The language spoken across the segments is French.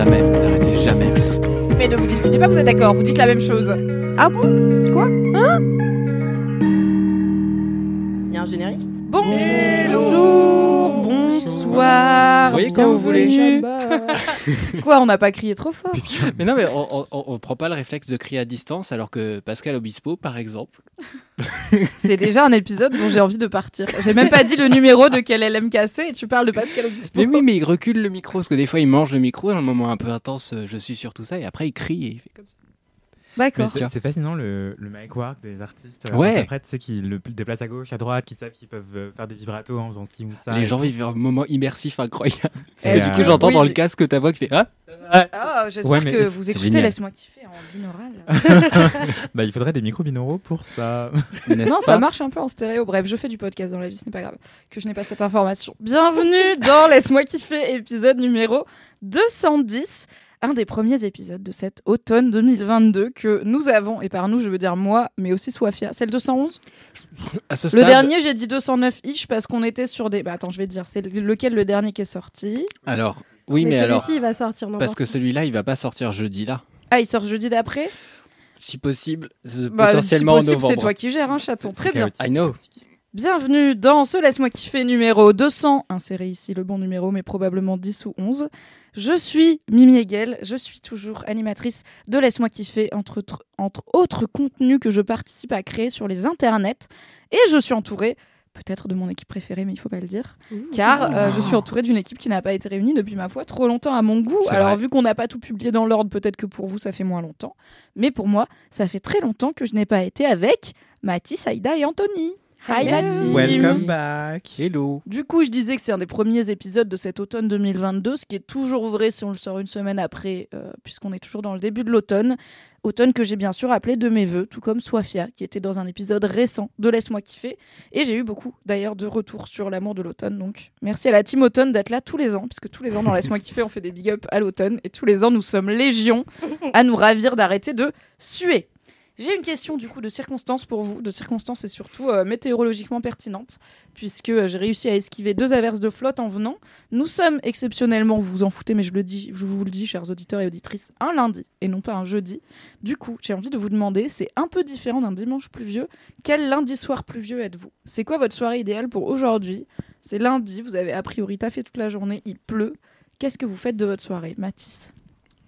Jamais. N'arrêtez jamais. Mais ne vous disputez pas, vous êtes d'accord, vous dites la même chose. Ah bon? Quoi? Hein? Il y a un générique? Bonjour, bonsoir. Vous voyez quand vous voulez. Quoi, on n'a pas crié trop fort Mais non, mais on, on, prend pas le réflexe de crier à distance, alors que Pascal Obispo, par exemple. C'est déjà un épisode dont j'ai envie de partir. J'ai même pas dit le numéro de quel LMKC et tu parles de Pascal Obispo. Mais oui, mais il recule le micro, parce que des fois il mange le micro, dans un moment un peu intense, je suis sur tout ça, et après il crie et il fait comme ça. D'accord. c'est- fascinant le, le mic work des artistes. euh, Ouais. interprètes, ceux qui le déplacent à gauche, à droite, qui savent qu'ils peuvent euh, faire des vibratos en faisant ci ou ça. Les gens tout. vivent un moment immersif incroyable. C'est, Et du coup, euh, j'entends oui, dans le casque ta voix qui fait Ah Ah, j'espère Ouais, mais que vous écoutez. Laisse-moi kiffer en binaural. Bah, il faudrait des micros binauraux pour ça. Non, ça marche un peu en stéréo. Bref, je fais du podcast dans la vie, ce n'est pas grave que je n'ai pas cette information. Bienvenue dans Laisse-moi kiffer, épisode numéro 210. Un des premiers épisodes de cet automne 2022 que nous avons, et par nous je veux dire moi, mais aussi Swafia. C'est le 211 À ce Le dernier, j'ai dit 209-ish parce qu'on était sur des. Bah attends, je vais te dire, c'est lequel le dernier qui est sorti? Alors, oui, mais, mais alors. celui-ci, il va sortir Parce que celui-là, il va pas sortir jeudi là. Ah, il sort jeudi d'après? Si possible, euh, Bah, potentiellement si possible, en novembre. C'est toi qui gères, hein, chaton. Très bien. I know. Bienvenue dans ce Laisse-moi kiffer numéro 200. Insérez ici le bon numéro, mais probablement 10 ou 11. Je suis Mimi Hegel, je suis toujours animatrice de Laisse-moi kiffer, entre, autres- entre autres contenus que je participe à créer sur les internets. Et je suis entourée, peut-être de mon équipe préférée, mais il faut pas le dire, car euh, je suis entourée d'une équipe qui n'a pas été réunie depuis ma foi trop longtemps à mon goût. Alors, vrai. vu qu'on n'a pas tout publié dans l'ordre, peut-être que pour vous ça fait moins longtemps, mais pour moi, ça fait très longtemps que je n'ai pas été avec Mathis, Aïda et Anthony. Hi la team. Welcome back. Hello. Du coup, je disais que c'est un des premiers épisodes de cet automne 2022, ce qui est toujours vrai si on le sort une semaine après, euh, puisqu'on est toujours dans le début de l'automne. Automne que j'ai bien sûr appelé de mes voeux, tout comme Swafia, qui était dans un épisode récent de Laisse-moi kiffer. Et j'ai eu beaucoup d'ailleurs de retours sur l'amour de l'automne. Donc merci à la team automne d'être là tous les ans, puisque tous les ans dans Laisse-moi kiffer, on fait des big up à l'automne. Et tous les ans, nous sommes légion à nous ravir d'arrêter de suer. J'ai une question du coup de circonstances pour vous, de circonstances et surtout euh, météorologiquement pertinentes, puisque euh, j'ai réussi à esquiver deux averses de flotte en venant. Nous sommes exceptionnellement, vous vous en foutez, mais je, le dis, je vous le dis, chers auditeurs et auditrices, un lundi et non pas un jeudi. Du coup, j'ai envie de vous demander, c'est un peu différent d'un dimanche pluvieux, quel lundi soir pluvieux êtes-vous? C'est quoi votre soirée idéale pour aujourd'hui? C'est lundi, vous avez a priori taffé toute la journée, il pleut. Qu'est-ce que vous faites de votre soirée, Mathis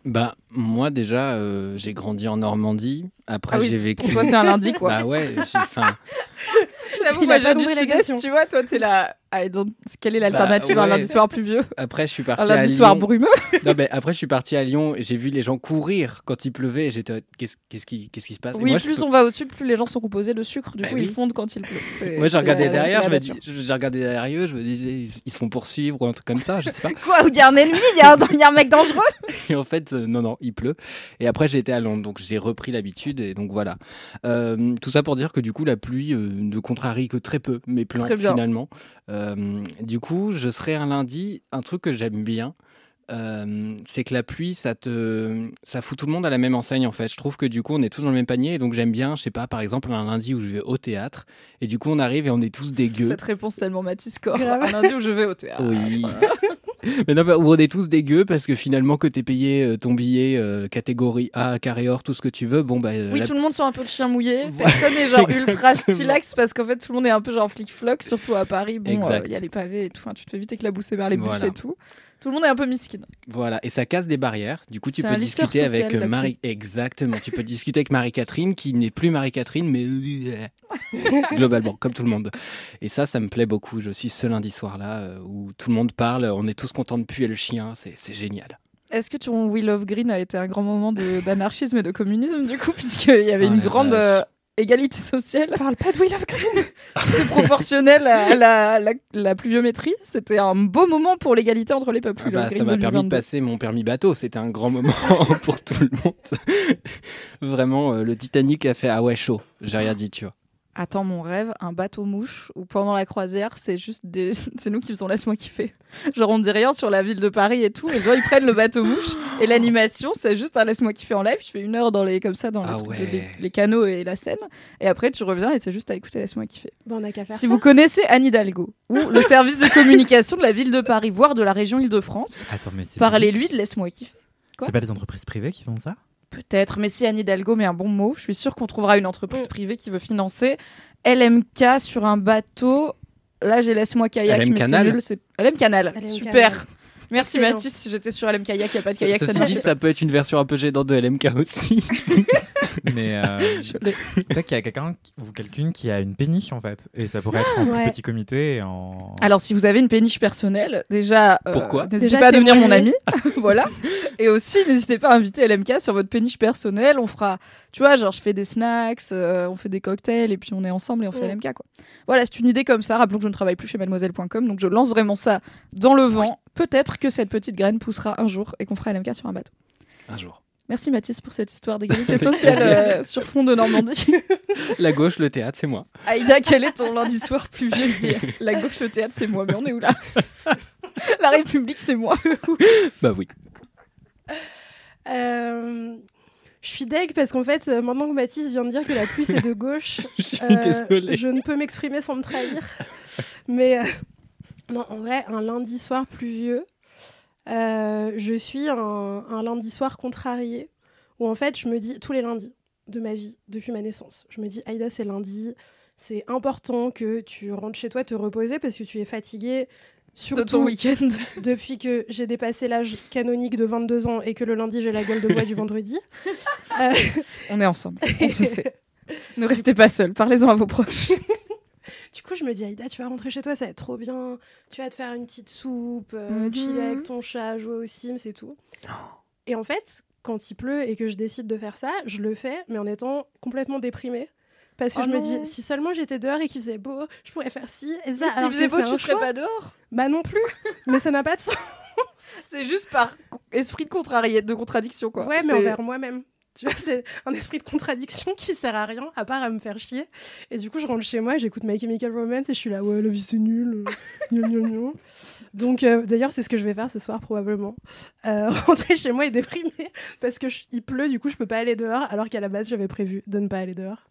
Bah, moi déjà, euh, j'ai grandi en Normandie. Après, Ah oui, j'ai vécu. Pour toi, c'est un lundi, quoi. Bah ouais, j'ai faim. J'avoue, moi, j'ai du sud-est, tu vois. Toi, t'es là. Ah, et donc, quelle est l'alternative à un lundi soir pluvieux Après, je suis Un parti à lundi Lyon. soir brumeux? Non, mais après, je suis parti à Lyon et j'ai vu les gens courir quand il pleuvait. J'étais, qu'est-ce, qu'est-ce qui, qu'est-ce qui se passe? Et Oui, moi, plus peux- on va au sud, plus les gens sont composés de sucre. Du Bah coup, oui. ils fondent quand il pleut. C'est- Moi, j'ai regardé derrière, je j'ai regardé derrière eux, je me disais, ils, ils se font poursuivre ou un truc comme ça, je sais pas. Quoi Il y a un ennemi Il y, a un- il y a un mec dangereux? Et en fait, euh, non, non, il pleut. Et après, j'ai été à Londres, donc j'ai repris l'habitude. Et donc voilà. Euh, tout ça pour dire que du coup, la pluie euh, ne que très peu mes plans Très bien. finalement. Euh, du coup, je serai un lundi. Un truc que j'aime bien, euh, c'est que la pluie, ça te, ça fout tout le monde à la même enseigne en fait. Je trouve que du coup, on est tous dans le même panier. Et donc j'aime bien, je sais pas, par exemple, un lundi où je vais au théâtre. Et du coup, on arrive et on est tous dégueux. Cette réponse tellement Mathis Corps. Un lundi où je vais au théâtre. Oui. Mais non, bah, on est tous dégueux parce que finalement, que t'es payé euh, ton billet euh, catégorie A, carré or, tout ce que tu veux, bon, bah. euh, Oui, la- tout le monde sent un peu le chien mouillé. Personne n'est genre ultra stylax parce qu'en fait tout le monde est un peu genre flic-floc, surtout à Paris. Bon, il y a les pavés et tout. Enfin, tu te fais vite éclabousser vers les bus Voilà. et tout. Tout le monde est un peu miskin. Voilà, et ça casse des barrières. Du coup, tu peux discuter social, avec euh, Marie. Exactement. tu peux discuter avec Marie-Catherine, qui n'est plus Marie-Catherine, mais globalement, comme tout le monde. Et ça, ça me plaît beaucoup. Je suis ce lundi soir-là euh, où tout le monde parle. On est tous contents de puer le chien. C'est génial. Est-ce que ton We Love Green a été un grand moment d'anarchisme et de communisme, du coup, puisqu'il y avait Oh une grande euh, égalité sociale Parle pas de Will of Green. C'est proportionnel à la, la, la pluviométrie. C'était un beau moment pour l'égalité entre les peuples. Ah bah, ça m'a permis de 2022. passer mon permis bateau. C'était un grand moment pour tout le monde. Vraiment, euh, le Titanic a fait ah ouais chaud. J'ai rien dit, tu vois. Attends, mon rêve, un bateau mouche où pendant la croisière, c'est juste des... c'est nous qui faisons laisse-moi kiffer. Genre, on dit rien sur la ville de Paris et tout, les gens ils prennent le bateau mouche et l'animation, c'est juste un laisse-moi kiffer en live. Tu fais une heure dans les comme ça dans les, Ah trucs de- ouais. les, les canaux et la scène, et après tu reviens et c'est juste à écouter laisse-moi kiffer. Bon, on a qu'à faire Si ça. vous connaissez Anne Hidalgo ou le service de communication de la ville de Paris, voire de la région Île-de-France, parlez-lui de laisse-moi kiffer. C'est pas les entreprises privées qui font ça? Peut-être, mais si Anne Hidalgo met un bon mot, je suis sûre qu'on trouvera une entreprise Mm. privée qui veut financer LMK sur un bateau. Là, j'ai laisse-moi kayak, LM mais c'est Canal nul. LM Canal, LM super. Canal. Merci Excellent. Mathis, j'étais sur LM kayak, il n'y a pas de Ça, kayak, ça ça dit, ça peut être une version un peu gênante de LMK aussi. Mais euh, peut-être qu'il y a quelqu'un ou quelqu'une qui a une péniche en fait. Et ça pourrait être en plus Ouais. petit comité et en. Alors, si vous avez une péniche personnelle, déjà, euh, Pourquoi n'hésitez pas à devenir mon ami. voilà. Et aussi, n'hésitez pas à inviter LMK sur votre péniche personnelle. On fera, tu vois, genre, je fais des snacks, euh, on fait des cocktails, et puis on est ensemble et on fait Mm. LMK, quoi. Voilà, c'est une idée comme ça. Rappelons que je ne travaille plus chez mademoiselle.com, donc je lance vraiment ça dans le vent. Peut-être que cette petite graine poussera un jour et qu'on fera LMK sur un bateau. Un jour. Merci Mathis pour cette histoire d'égalité sociale euh, sur fond de Normandie. La gauche, le théâtre, c'est moi. Aïda, quel est ton lundi soir plus vieux d'hier La gauche, le théâtre, c'est moi. Mais on est où là? La République, c'est moi. Bah oui. Euh, je suis deg parce qu'en fait, euh, maintenant que Mathis vient de dire que la pluie c'est de gauche, Je suis euh, désolé. je ne peux m'exprimer sans me trahir. Mais euh, non, en vrai, un lundi soir pluvieux, euh, je suis un, un lundi soir contrarié où en fait, je me dis tous les lundis de ma vie depuis ma naissance, je me dis Aïda, c'est lundi. C'est important que tu rentres chez toi te reposer parce que tu es fatigué. De Surtout ton week-end. depuis que j'ai dépassé l'âge canonique de 22 ans et que le lundi j'ai la gueule de bois du vendredi. Euh, On est ensemble. On se sait. Ne restez pas seuls. Parlez-en à vos proches. Du coup, je me dis, Aïda, tu vas rentrer chez toi, ça va être trop bien. Tu vas te faire une petite soupe, euh, Mhm. chiller avec ton chat, jouer aux Sims et tout. Et en fait, quand il pleut et que je décide de faire ça, je le fais, mais en étant complètement déprimée. Parce que Oh je me dis, si seulement j'étais dehors et qu'il faisait beau, je pourrais faire ci et ça. S'il faisait beau, tu serais pas dehors. Bah non plus. mais ça n'a pas de sens. C'est juste par esprit de, contrarié, de contradiction, quoi. Ouais, mais C'est- envers moi-même. Tu vois, c'est un esprit de contradiction qui sert à rien, à part à me faire chier. Et du coup, je rentre chez moi, j'écoute My Chemical Romance et je suis là, ouais, la vie c'est nul. euh, gna, gna, gna. Donc, euh, d'ailleurs, c'est ce que je vais faire ce soir, probablement. Euh, rentrer chez moi et déprimer parce que je- il pleut, du coup, je peux pas aller dehors, alors qu'à la base, j'avais prévu de ne pas aller dehors.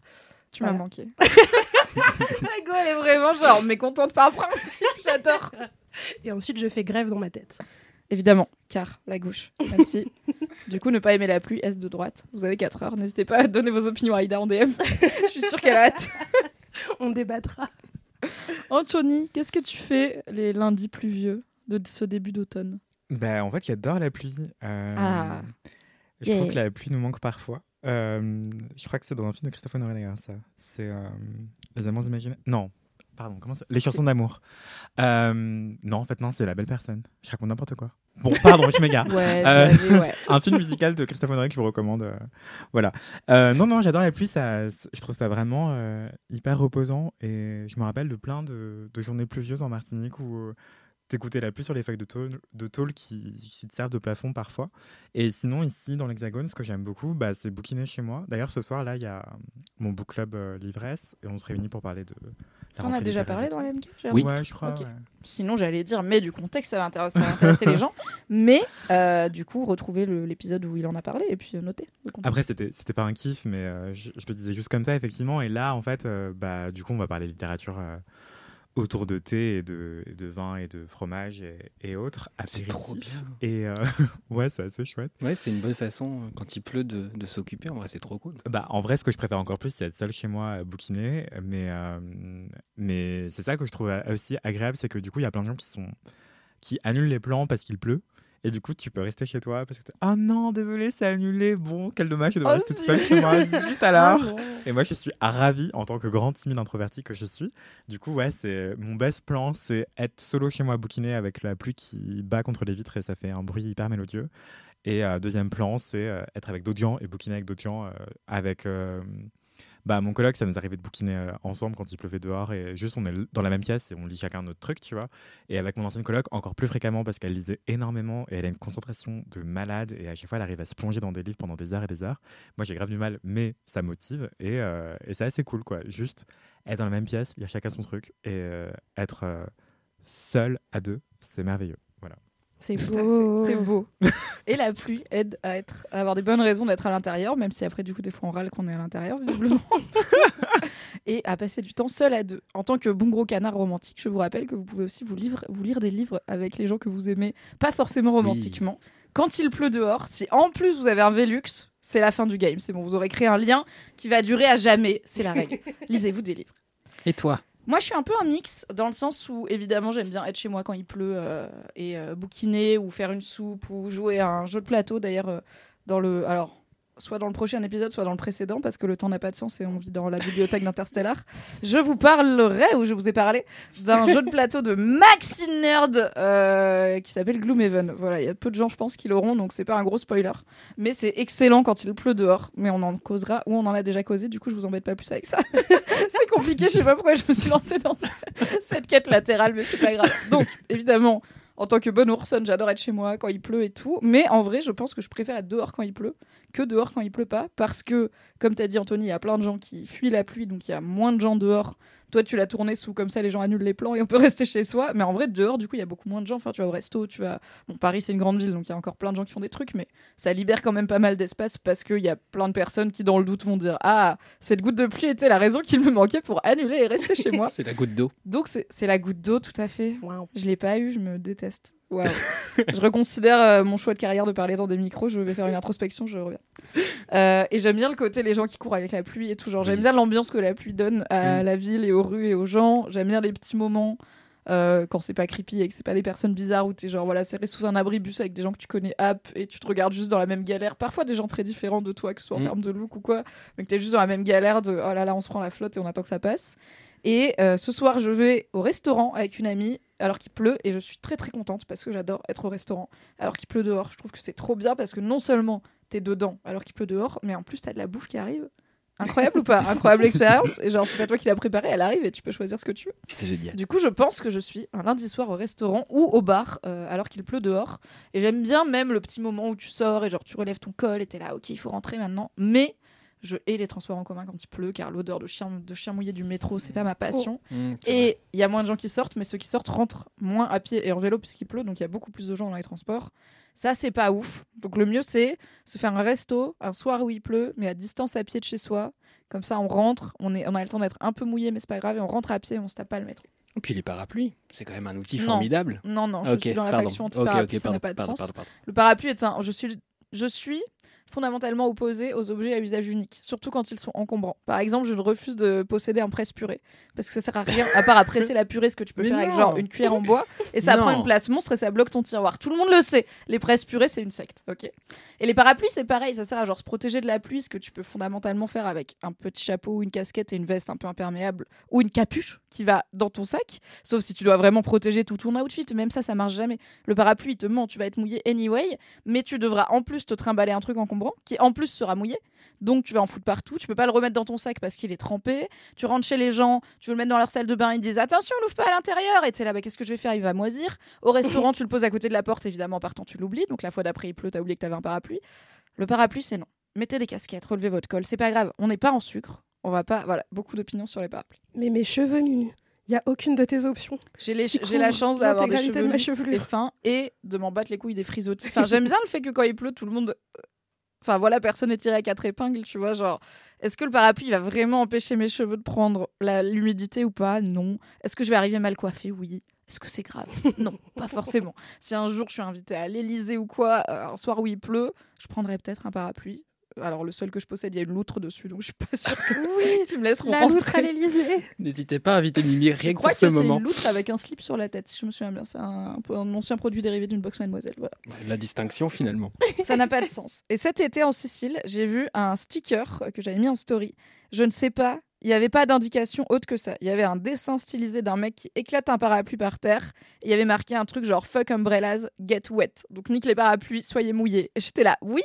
Tu m'as manqué. La go, elle est vraiment genre mécontente par principe. J'adore. Et ensuite, je fais grève dans ma tête. Évidemment, car la gauche. Même si, du coup, ne pas aimer la pluie, est de droite. Vous avez 4 heures. N'hésitez pas à donner vos opinions à Aïda en DM. Je suis sûre qu'elle a hâte. On débattra. Anthony, qu'est-ce que tu fais les lundis pluvieux de ce début d'automne? Bah, en fait, j'adore la pluie. Euh, Ah. Je trouve que la pluie nous manque parfois. Euh, je crois que c'est dans un film de Christophe Honoré d'ailleurs, ça. C'est euh, Les Amants imaginaires. Non, pardon, comment ça? Les chansons d'amour. Euh, non, en fait, non, c'est La Belle Personne. Je raconte n'importe quoi. Bon, pardon, je m'égare. Ouais, Euh, ouais. un film musical de Christophe Honoré que je vous recommande. euh, voilà. Euh, non, non, j'adore la pluie. Ça, je trouve ça vraiment hyper reposant. Et je me rappelle de plein de, de journées pluvieuses en Martinique où t'écoutais la pluie sur les feuilles de tôle, de tôle qui, qui te servent de plafond parfois. Et sinon, ici, dans l'Hexagone, ce que j'aime beaucoup, bah, c'est bouquiner chez moi. D'ailleurs, ce soir, là, il y a mon book club euh, Livresse. Et on se réunit pour parler de. la On a déjà parlé dans tout. la MK Oui. Ouais, je crois. Ouais. Sinon, j'allais dire, mais du contexte, ça va intéresser, ça va intéresser les gens. Mais euh, du coup, retrouvez le- l'épisode où il en a parlé et puis euh, contexte. Après, c'était c'était pas un kiff, mais euh, je, je le disais juste comme ça, effectivement. Et là, en fait, euh, bah, du coup, on va parler littérature euh, autour de thé et de, et de vin et de fromage et, et autres. C'est trop bien. Et euh, ouais, c'est assez chouette. Ouais, c'est une bonne façon, euh, quand il pleut, de, de s'occuper. En vrai, c'est trop cool. Bah, en vrai, ce que je préfère encore plus, c'est être seul chez moi à bouquiner. Mais, euh, mais c'est ça que je trouve aussi agréable, c'est que du coup, il y a plein de gens qui sont qui annulent les plans parce qu'il pleut. Et du coup, tu peux rester chez toi parce que t'es, oh non, désolé, c'est annulé. Bon, quel dommage, je dois Oh, rester tout zut. seul chez moi. Zut alors. Ah non. Et moi, je suis ravi en tant que grand timide introverti que je suis. Du coup, ouais, c'est mon best plan, c'est être solo chez moi, bouquiné avec la pluie qui bat contre les vitres et ça fait un bruit hyper mélodieux. Et euh, deuxième plan, c'est euh, être avec d'autres gens et bouquiner avec d'autres gens. euh, avec euh, bah, mon coloc, ça nous arrivait de bouquiner euh, ensemble quand il pleuvait dehors et juste on est dans la même pièce et on lit chacun notre truc, tu vois. Et avec mon ancienne coloc, encore plus fréquemment parce qu'elle lisait énormément et elle a une concentration de malade et à chaque fois elle arrive à se plonger dans des livres pendant des heures et des heures. Moi j'ai grave du mal, mais ça motive et, euh, et c'est assez cool quoi. Juste être dans la même pièce, a chacun son truc et euh, être seul à deux, c'est merveilleux. C'est beau. C'est beau. Et la pluie aide à, être, à avoir des bonnes raisons d'être à l'intérieur, même si après, du coup, des fois, on râle qu'on est à l'intérieur, visiblement. et à passer du temps seul à deux. En tant que bon gros canard romantique, je vous rappelle que vous pouvez aussi vous, livre- vous lire des livres avec les gens que vous aimez, pas forcément romantiquement. Quand il pleut dehors, si en plus vous avez un Velux, c'est la fin du game. C'est bon, vous aurez créé un lien qui va durer à jamais. C'est la règle. Lisez-vous des livres. Et toi? Moi, je suis un peu un mix dans le sens où, évidemment, j'aime bien être chez moi quand il pleut euh, et euh, bouquiner ou faire une soupe ou jouer à un jeu de plateau. D'ailleurs, euh, dans le. Alors. Soit dans le prochain épisode, soit dans le précédent, parce que le temps n'a pas de sens et on vit dans la bibliothèque d'Interstellar. Je vous parlerai, ou je vous ai parlé, d'un jeu de plateau de Maxi Nerd euh, qui s'appelle Gloomhaven. Voilà, il y a peu de gens, je pense, qui l'auront, donc c'est pas un gros spoiler. Mais c'est excellent quand il pleut dehors. Mais on en causera, ou on en a déjà causé, du coup, je vous embête pas plus avec ça. c'est compliqué, je sais pas pourquoi je me suis lancée dans cette quête latérale, mais c'est pas grave. Donc, évidemment, en tant que bonne oursonne, j'adore être chez moi quand il pleut et tout. Mais en vrai, je pense que je préfère être dehors quand il pleut que dehors quand il pleut pas. Parce que, comme t'as dit, Anthony, il y a plein de gens qui fuient la pluie, donc il y a moins de gens dehors. Toi, tu l'as tourné sous comme ça, les gens annulent les plans et on peut rester chez soi. Mais en vrai, dehors, du coup, il y a beaucoup moins de gens. Enfin, tu vas au resto, tu vas. Bon, Paris, c'est une grande ville, donc il y a encore plein de gens qui font des trucs, mais ça libère quand même pas mal d'espace parce qu'il y a plein de personnes qui, dans le doute, vont dire Ah, cette goutte de pluie était la raison qu'il me manquait pour annuler et rester chez moi. C'est la goutte d'eau. Donc, c'est la goutte d'eau, tout à fait. Waouh. Je l'ai pas eu, je me déteste. Je reconsidère euh, mon choix de carrière de parler dans des micros. Je vais faire une introspection, je reviens. Euh, et j'aime bien le côté les gens qui courent avec la pluie et tout. Genre, j'aime bien l'ambiance que la pluie donne à la ville et aux rues et aux gens. J'aime bien les petits moments euh, quand c'est pas creepy et que c'est pas des personnes bizarres où t'es genre voilà serré sous un abribus avec des gens que tu connais app et tu te regardes juste dans la même galère. Parfois des gens très différents de toi, que ce soit en Mm. termes de look ou quoi, mais que t'es juste dans la même galère de oh là là on se prend la flotte et on attend que ça passe. Et ce soir, je vais au restaurant avec une amie alors qu'il pleut et je suis très très contente parce que j'adore être au restaurant alors qu'il pleut dehors. Je trouve que c'est trop bien parce que non seulement t'es dedans alors qu'il pleut dehors, mais en plus t'as de la bouffe qui arrive. Incroyable ou pas? Incroyable expérience. Et genre, c'est pas toi qui l'as préparée, elle arrive et tu peux choisir ce que tu veux. C'est génial. Du coup, je pense que je suis un lundi soir au restaurant ou au bar euh, alors qu'il pleut dehors. Et j'aime bien même le petit moment où tu sors et genre tu relèves ton col et t'es là, ok, il faut rentrer maintenant. Mais je hais les transports en commun quand il pleut car l'odeur de chien, de chien mouillé du métro, c'est pas ma passion. Mmh. Et il y a moins de gens qui sortent, mais ceux qui sortent rentrent moins à pied et en vélo puisqu'il pleut, donc il y a beaucoup plus de gens dans les transports. Ça, c'est pas ouf. Donc le mieux, c'est se faire un resto un soir où il pleut, mais à distance à pied de chez soi. Comme ça, on rentre, on, est, on a le temps d'être un peu mouillé, mais c'est pas grave, et on rentre à pied et on se tape pas le métro. Et puis les parapluies, c'est quand même un outil Non. formidable. Non, non, je Ok, suis dans la pardon. faction anti-parapluie, ok, ça n'a pas de pardon, sens. pardon, pardon. Le parapluie est un. Je suis, je suis fondamentalement opposée aux objets à usage unique, surtout quand ils sont encombrants. Par exemple, je refuse de posséder un presse-purée parce que ça sert à rien à part à presser la purée, ce que tu peux Mais faire avec genre une cuillère en bois et ça Non. prend une place monstre et ça bloque ton tiroir. Tout le monde le sait. Les presses-purées, c'est une secte, ok. Et les parapluies, c'est pareil, ça sert à genre se protéger de la pluie, ce que tu peux fondamentalement faire avec un petit chapeau, ou une casquette et une veste un peu imperméable ou une capuche qui va dans ton sac. Sauf si tu dois vraiment protéger tout ton outfit. Même ça, ça marche jamais. Le parapluie, il te ment, tu vas être mouillé anyway, mais tu devras en plus te trimballer un truc encombrant qui en plus sera mouillé. Donc tu vas en foutre partout, tu peux pas le remettre dans ton sac parce qu'il est trempé. Tu rentres chez les gens, tu veux le mettre dans leur salle de bain, ils disent attention, l'ouvre pas à l'intérieur. Et tu là, bah, qu'est-ce que je vais faire? Il va moisir. Au restaurant, tu le poses à côté de la porte, évidemment, en partant, tu l'oublies. Donc la fois d'après, il pleut, t'as oublié que t'avais un parapluie. Le parapluie, c'est non. Mettez des casquettes, relevez votre col, c'est pas grave. On n'est pas en sucre. On va pas. Voilà, beaucoup d'opinions sur les parapluies. Mais mes cheveux, Mimi, il y a aucune de tes options. J'ai la chance d'avoir des cheveux de lisses et fins et de m'en battre les couilles des frisottis. Enfin, j'aime bien le fait que quand il pleut, tout le monde. Enfin, voilà, personne n'est tiré à quatre épingles, tu vois. Genre, est-ce que le parapluie va vraiment empêcher mes cheveux de prendre l'humidité ou pas? Non. Est-ce que je vais arriver mal coiffée? Oui. Est-ce que c'est grave? Non, pas forcément. Si un jour je suis invitée à l'Elysée ou quoi, euh, un soir où il pleut, je prendrai peut-être un parapluie. Alors, le seul que je possède, il y a une loutre dessus, donc je suis pas sûre que Oui, tu me laisseront la loutre rentrer. à l'Élysée. N'hésitez pas à inviter Mimi Je rien que crois pour que ce c'est moment. une loutre avec un slip sur la tête, si je me souviens bien. C'est un, un ancien produit dérivé d'une box Mademoiselle. Voilà. La distinction finalement. Ça n'a pas de sens. Et cet été en Sicile, j'ai vu un sticker que j'avais mis en story. Je ne sais pas, il n'y avait pas d'indication autre que ça. Il y avait un dessin stylisé d'un mec qui éclate un parapluie par terre. Et il y avait marqué un truc genre fuck umbrellas, get wet. Donc nique les parapluies, soyez mouillés. Et j'étais là, oui.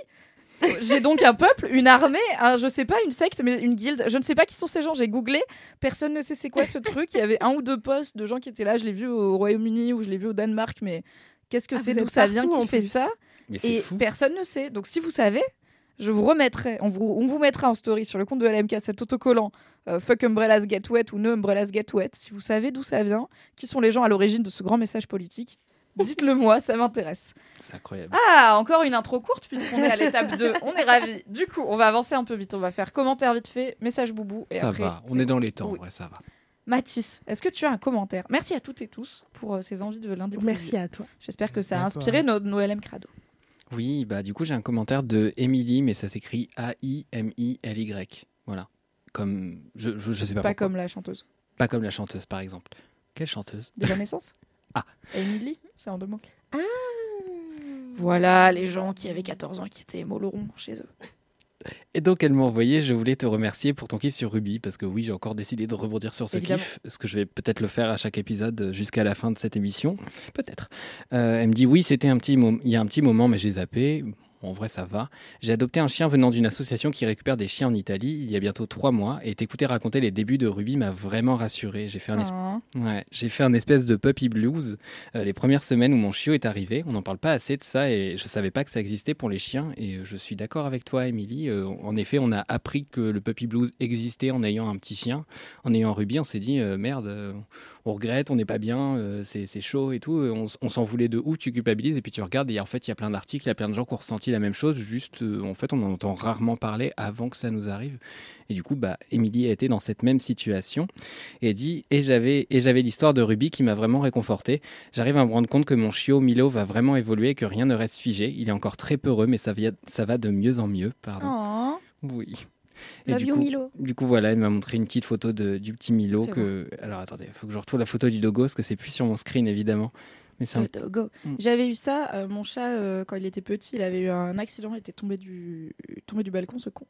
J'ai donc un peuple, une armée, un, je sais pas, une secte, mais une guilde. Je ne sais pas qui sont ces gens. J'ai googlé. Personne ne sait c'est quoi ce truc. Il y avait un ou deux posts de gens qui étaient là. Je l'ai vu au Royaume-Uni ou je l'ai vu au Danemark. Mais qu'est-ce que Ah, c'est? D'où ça vient? Qui en fait plus. ça? Mais et fou. personne ne sait. Donc si vous savez, je vous remettrai, on vous, on vous mettra en story sur le compte de LMK cet autocollant euh, Fuck Umbrellas Get Wet ou No Umbrellas Get Wet. Si vous savez d'où ça vient, qui sont les gens à l'origine de ce grand message politique, dites-le moi, ça m'intéresse. C'est incroyable. Ah, encore une intro courte puisqu'on est à l'étape 2. On est ravis. Du coup, on va avancer un peu vite. On va faire commentaire vite fait, message boubou et ça après. va, on est dans les temps, Oui. ouais, ça va. Mathis, est-ce que tu as un commentaire? Merci à toutes et tous pour euh, ces envies de lundi. Merci à toi. J'espère que ça a inspiré nos, nos LM Crado. Oui, bah du coup j'ai un commentaire de Emily, mais ça s'écrit A-I-M-I-L-Y. Voilà. Comme. Je, je, je sais pas. Pas pourquoi. comme la chanteuse. Pas comme la chanteuse par exemple. Quelle chanteuse? De la naissance? Ah. Emily, c'est en deux mots. Ah. Voilà les gens qui avaient 14 ans qui étaient molorons chez eux. Et donc elle m'a envoyé, je voulais te remercier pour ton kiff sur Ruby, parce que oui, j'ai encore décidé de rebondir sur ce Évidemment. kiff, ce que je vais peut-être le faire à chaque épisode jusqu'à la fin de cette émission, peut-être. Euh, elle me dit oui, c'était un petit moment, il y a un petit moment, mais j'ai zappé. En vrai, ça va. J'ai adopté un chien venant d'une association qui récupère des chiens en Italie il y a bientôt trois mois, et t'écouter raconter les débuts de Ruby m'a vraiment rassuré. J'ai fait un, es-. Ouais, j'ai fait un espèce de puppy blues euh, les premières semaines où mon chiot est arrivé. On n'en parle pas assez de ça et je savais pas que ça existait pour les chiens. Et euh, je suis d'accord avec toi, Émilie. Euh, en effet, on a appris que le puppy blues existait en ayant un petit chien. En ayant Ruby, on s'est dit euh, merde, on regrette, on n'est pas bien, c'est chaud et tout. On, on s'en voulait de ouf, tu culpabilises et puis tu regardes et en fait, il y a plein d'articles, il y a plein de gens qui ont ressenti la même chose. Juste, euh, en fait, on en entend rarement parler avant que ça nous arrive. Et du coup, bah, Émilie a été dans cette même situation et dit et j'avais et j'avais l'histoire de Ruby qui m'a vraiment réconforté. J'arrive à me rendre compte que mon chiot Milo va vraiment évoluer et que rien ne reste figé. Il est encore très peureux, mais ça, via- ça va de mieux en mieux. Pardon. Oh. Oui. Et du coup, Milo. du coup, voilà, elle m'a montré une petite photo de, du petit Milo. Que... Alors attendez, il faut que je retrouve la photo du logo parce que c'est plus sur mon screen évidemment. Mais dogo. Mm. J'avais eu ça, euh, mon chat, euh, quand il était petit, il avait eu un accident, il était tombé du, tombé du balcon, ce con.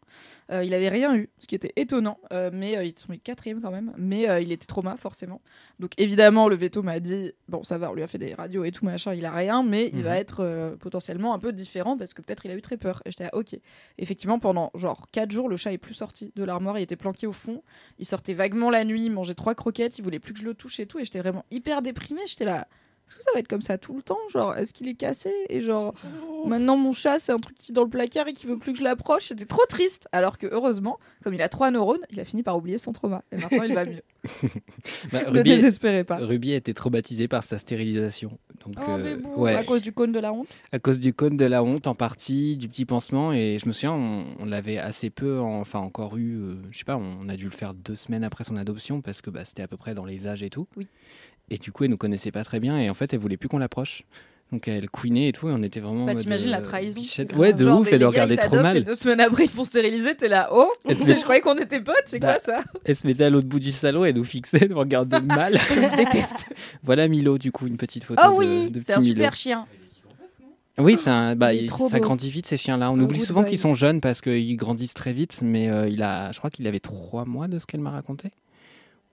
Euh, il avait rien eu, ce qui était étonnant, euh, mais euh, il est tombé quatrième quand même, mais euh, il était trauma, forcément. Donc évidemment, le veto m'a dit, bon, ça va, on lui a fait des radios et tout, machin, il a rien, mais il Mhm. va être euh, potentiellement un peu différent parce que peut-être il a eu très peur. Et j'étais là, ok. Effectivement, pendant genre 4 jours, le chat est plus sorti de l'armoire, il était planqué au fond, il sortait vaguement la nuit, il mangeait trois croquettes, il voulait plus que je le touche et tout, et j'étais vraiment hyper déprimée, j'étais là. Est-ce que ça va être comme ça tout le temps Genre, est-ce qu'il est cassé Et genre, maintenant mon chat, c'est un truc qui vit dans le placard et qui veut plus que je l'approche. C'était trop triste. Alors que heureusement, comme il a trois neurones, il a fini par oublier son trauma. Et maintenant, il va mieux. Bah, ne Ruby, désespérez pas. Ruby a été traumatisée par sa stérilisation. Donc, Oh, euh, mais bon, ouais. à cause du cône de la honte. à cause du cône de la honte en partie, du petit pansement. Et je me souviens, on, on l'avait assez peu, en- enfin encore eu, euh, je sais pas, on a dû le faire deux semaines après son adoption parce que bah, c'était à peu près dans les âges et tout. Oui. Et du coup, elle nous connaissait pas très bien et en fait, elle voulait plus qu'on l'approche. Donc elle couinait et tout, et on était vraiment. en Bah, t'imagines euh, la trahison. bichette. Ouais, de Genre, ouf, elle le regardait trop mal. Et deux semaines après, ils font stériliser. T'es là, oh Je croyais qu'on était potes, c'est Bah, quoi ça Elle se mettait à l'autre bout du salon, elle nous fixait, nous regardait mal. Je déteste. voilà Milo, du coup, une petite photo Oh de, oui, de c'est petit un Milo. super chien. Oui, bah, il il- ça grandit vite ces chiens-là. On Un oublie good souvent boy. qu'ils sont jeunes parce qu'ils grandissent très vite, mais euh, il a, je crois qu'il avait trois mois de ce qu'elle m'a raconté.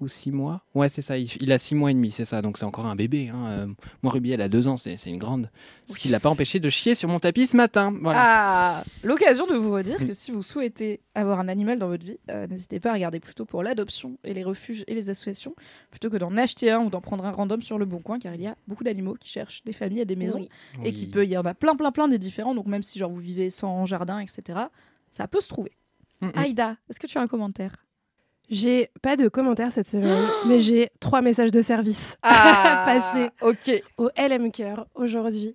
Ou six mois Ouais, c'est ça. Il, il a six mois et demi, c'est ça. Donc c'est encore un bébé. hein. Euh, moi, Ruby, elle a deux ans, c'est une grande. Ce qui l'a pas empêché de chier sur mon tapis ce matin. Voilà. Ah, l'occasion de vous redire que si vous souhaitez avoir un animal dans votre vie, euh, n'hésitez pas à regarder plutôt pour l'adoption et les refuges et les associations, plutôt que d'en acheter un ou d'en prendre un random sur le bon coin, car il y a beaucoup d'animaux qui cherchent des familles et des maisons, Oui. et qui peut, il y en a plein, plein, plein des différents. Donc même si genre vous vivez sans jardin, etc., ça peut se trouver. Mm, mm. Aïda, est-ce que tu as un commentaire? J'ai pas de commentaires cette semaine, mais j'ai trois messages de service Ah, Passé. Ok. au LM Cœur aujourd'hui.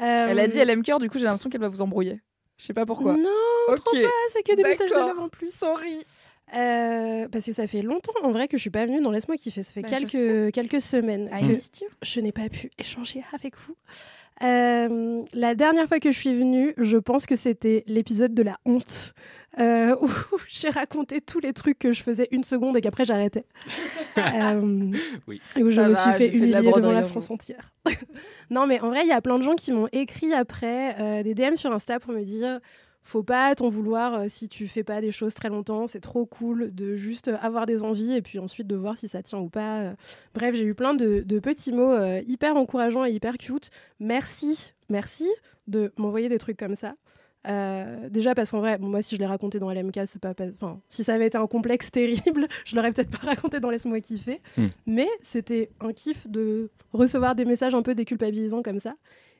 Euh, Elle a dit elle aime cœur, du coup j'ai l'impression qu'elle va vous embrouiller. Je sais pas pourquoi. Non, ok. trop pas, c'est que des messages de love en plus. Sorry. Euh, parce que ça fait longtemps en vrai que je suis pas venue dans Laisse-moi kiffer. Ça fait Bah, quelques, quelques semaines I que je n'ai pas pu échanger avec vous. Euh, la dernière fois que je suis venue, je pense que c'était l'épisode de la honte. euh, où j'ai raconté tous les trucs que je faisais une seconde et qu'après j'arrêtais. Euh, Oui. Et où je Ça me va, suis fait j'ai fait de la humilier devant la France jour. entière. non, mais en vrai, il y a plein de gens qui m'ont écrit après euh, des DM sur Insta pour me dire faut pas t'en vouloir euh, si tu fais pas des choses très longtemps, c'est trop cool de juste euh, avoir des envies et puis ensuite de voir si ça tient ou pas. euh. Bref, j'ai eu plein de, de petits mots euh, hyper encourageants et hyper cute. Merci, merci de m'envoyer des trucs comme ça. Euh, déjà parce qu'en vrai, bon, moi si je l'ai raconté dans LMK, c'est pas, pas- enfin, si ça avait été un complexe terrible, je l'aurais peut-être pas raconté dans Laisse-moi kiffer. Hmm. Mais c'était un kiff de recevoir des messages un peu déculpabilisants comme ça.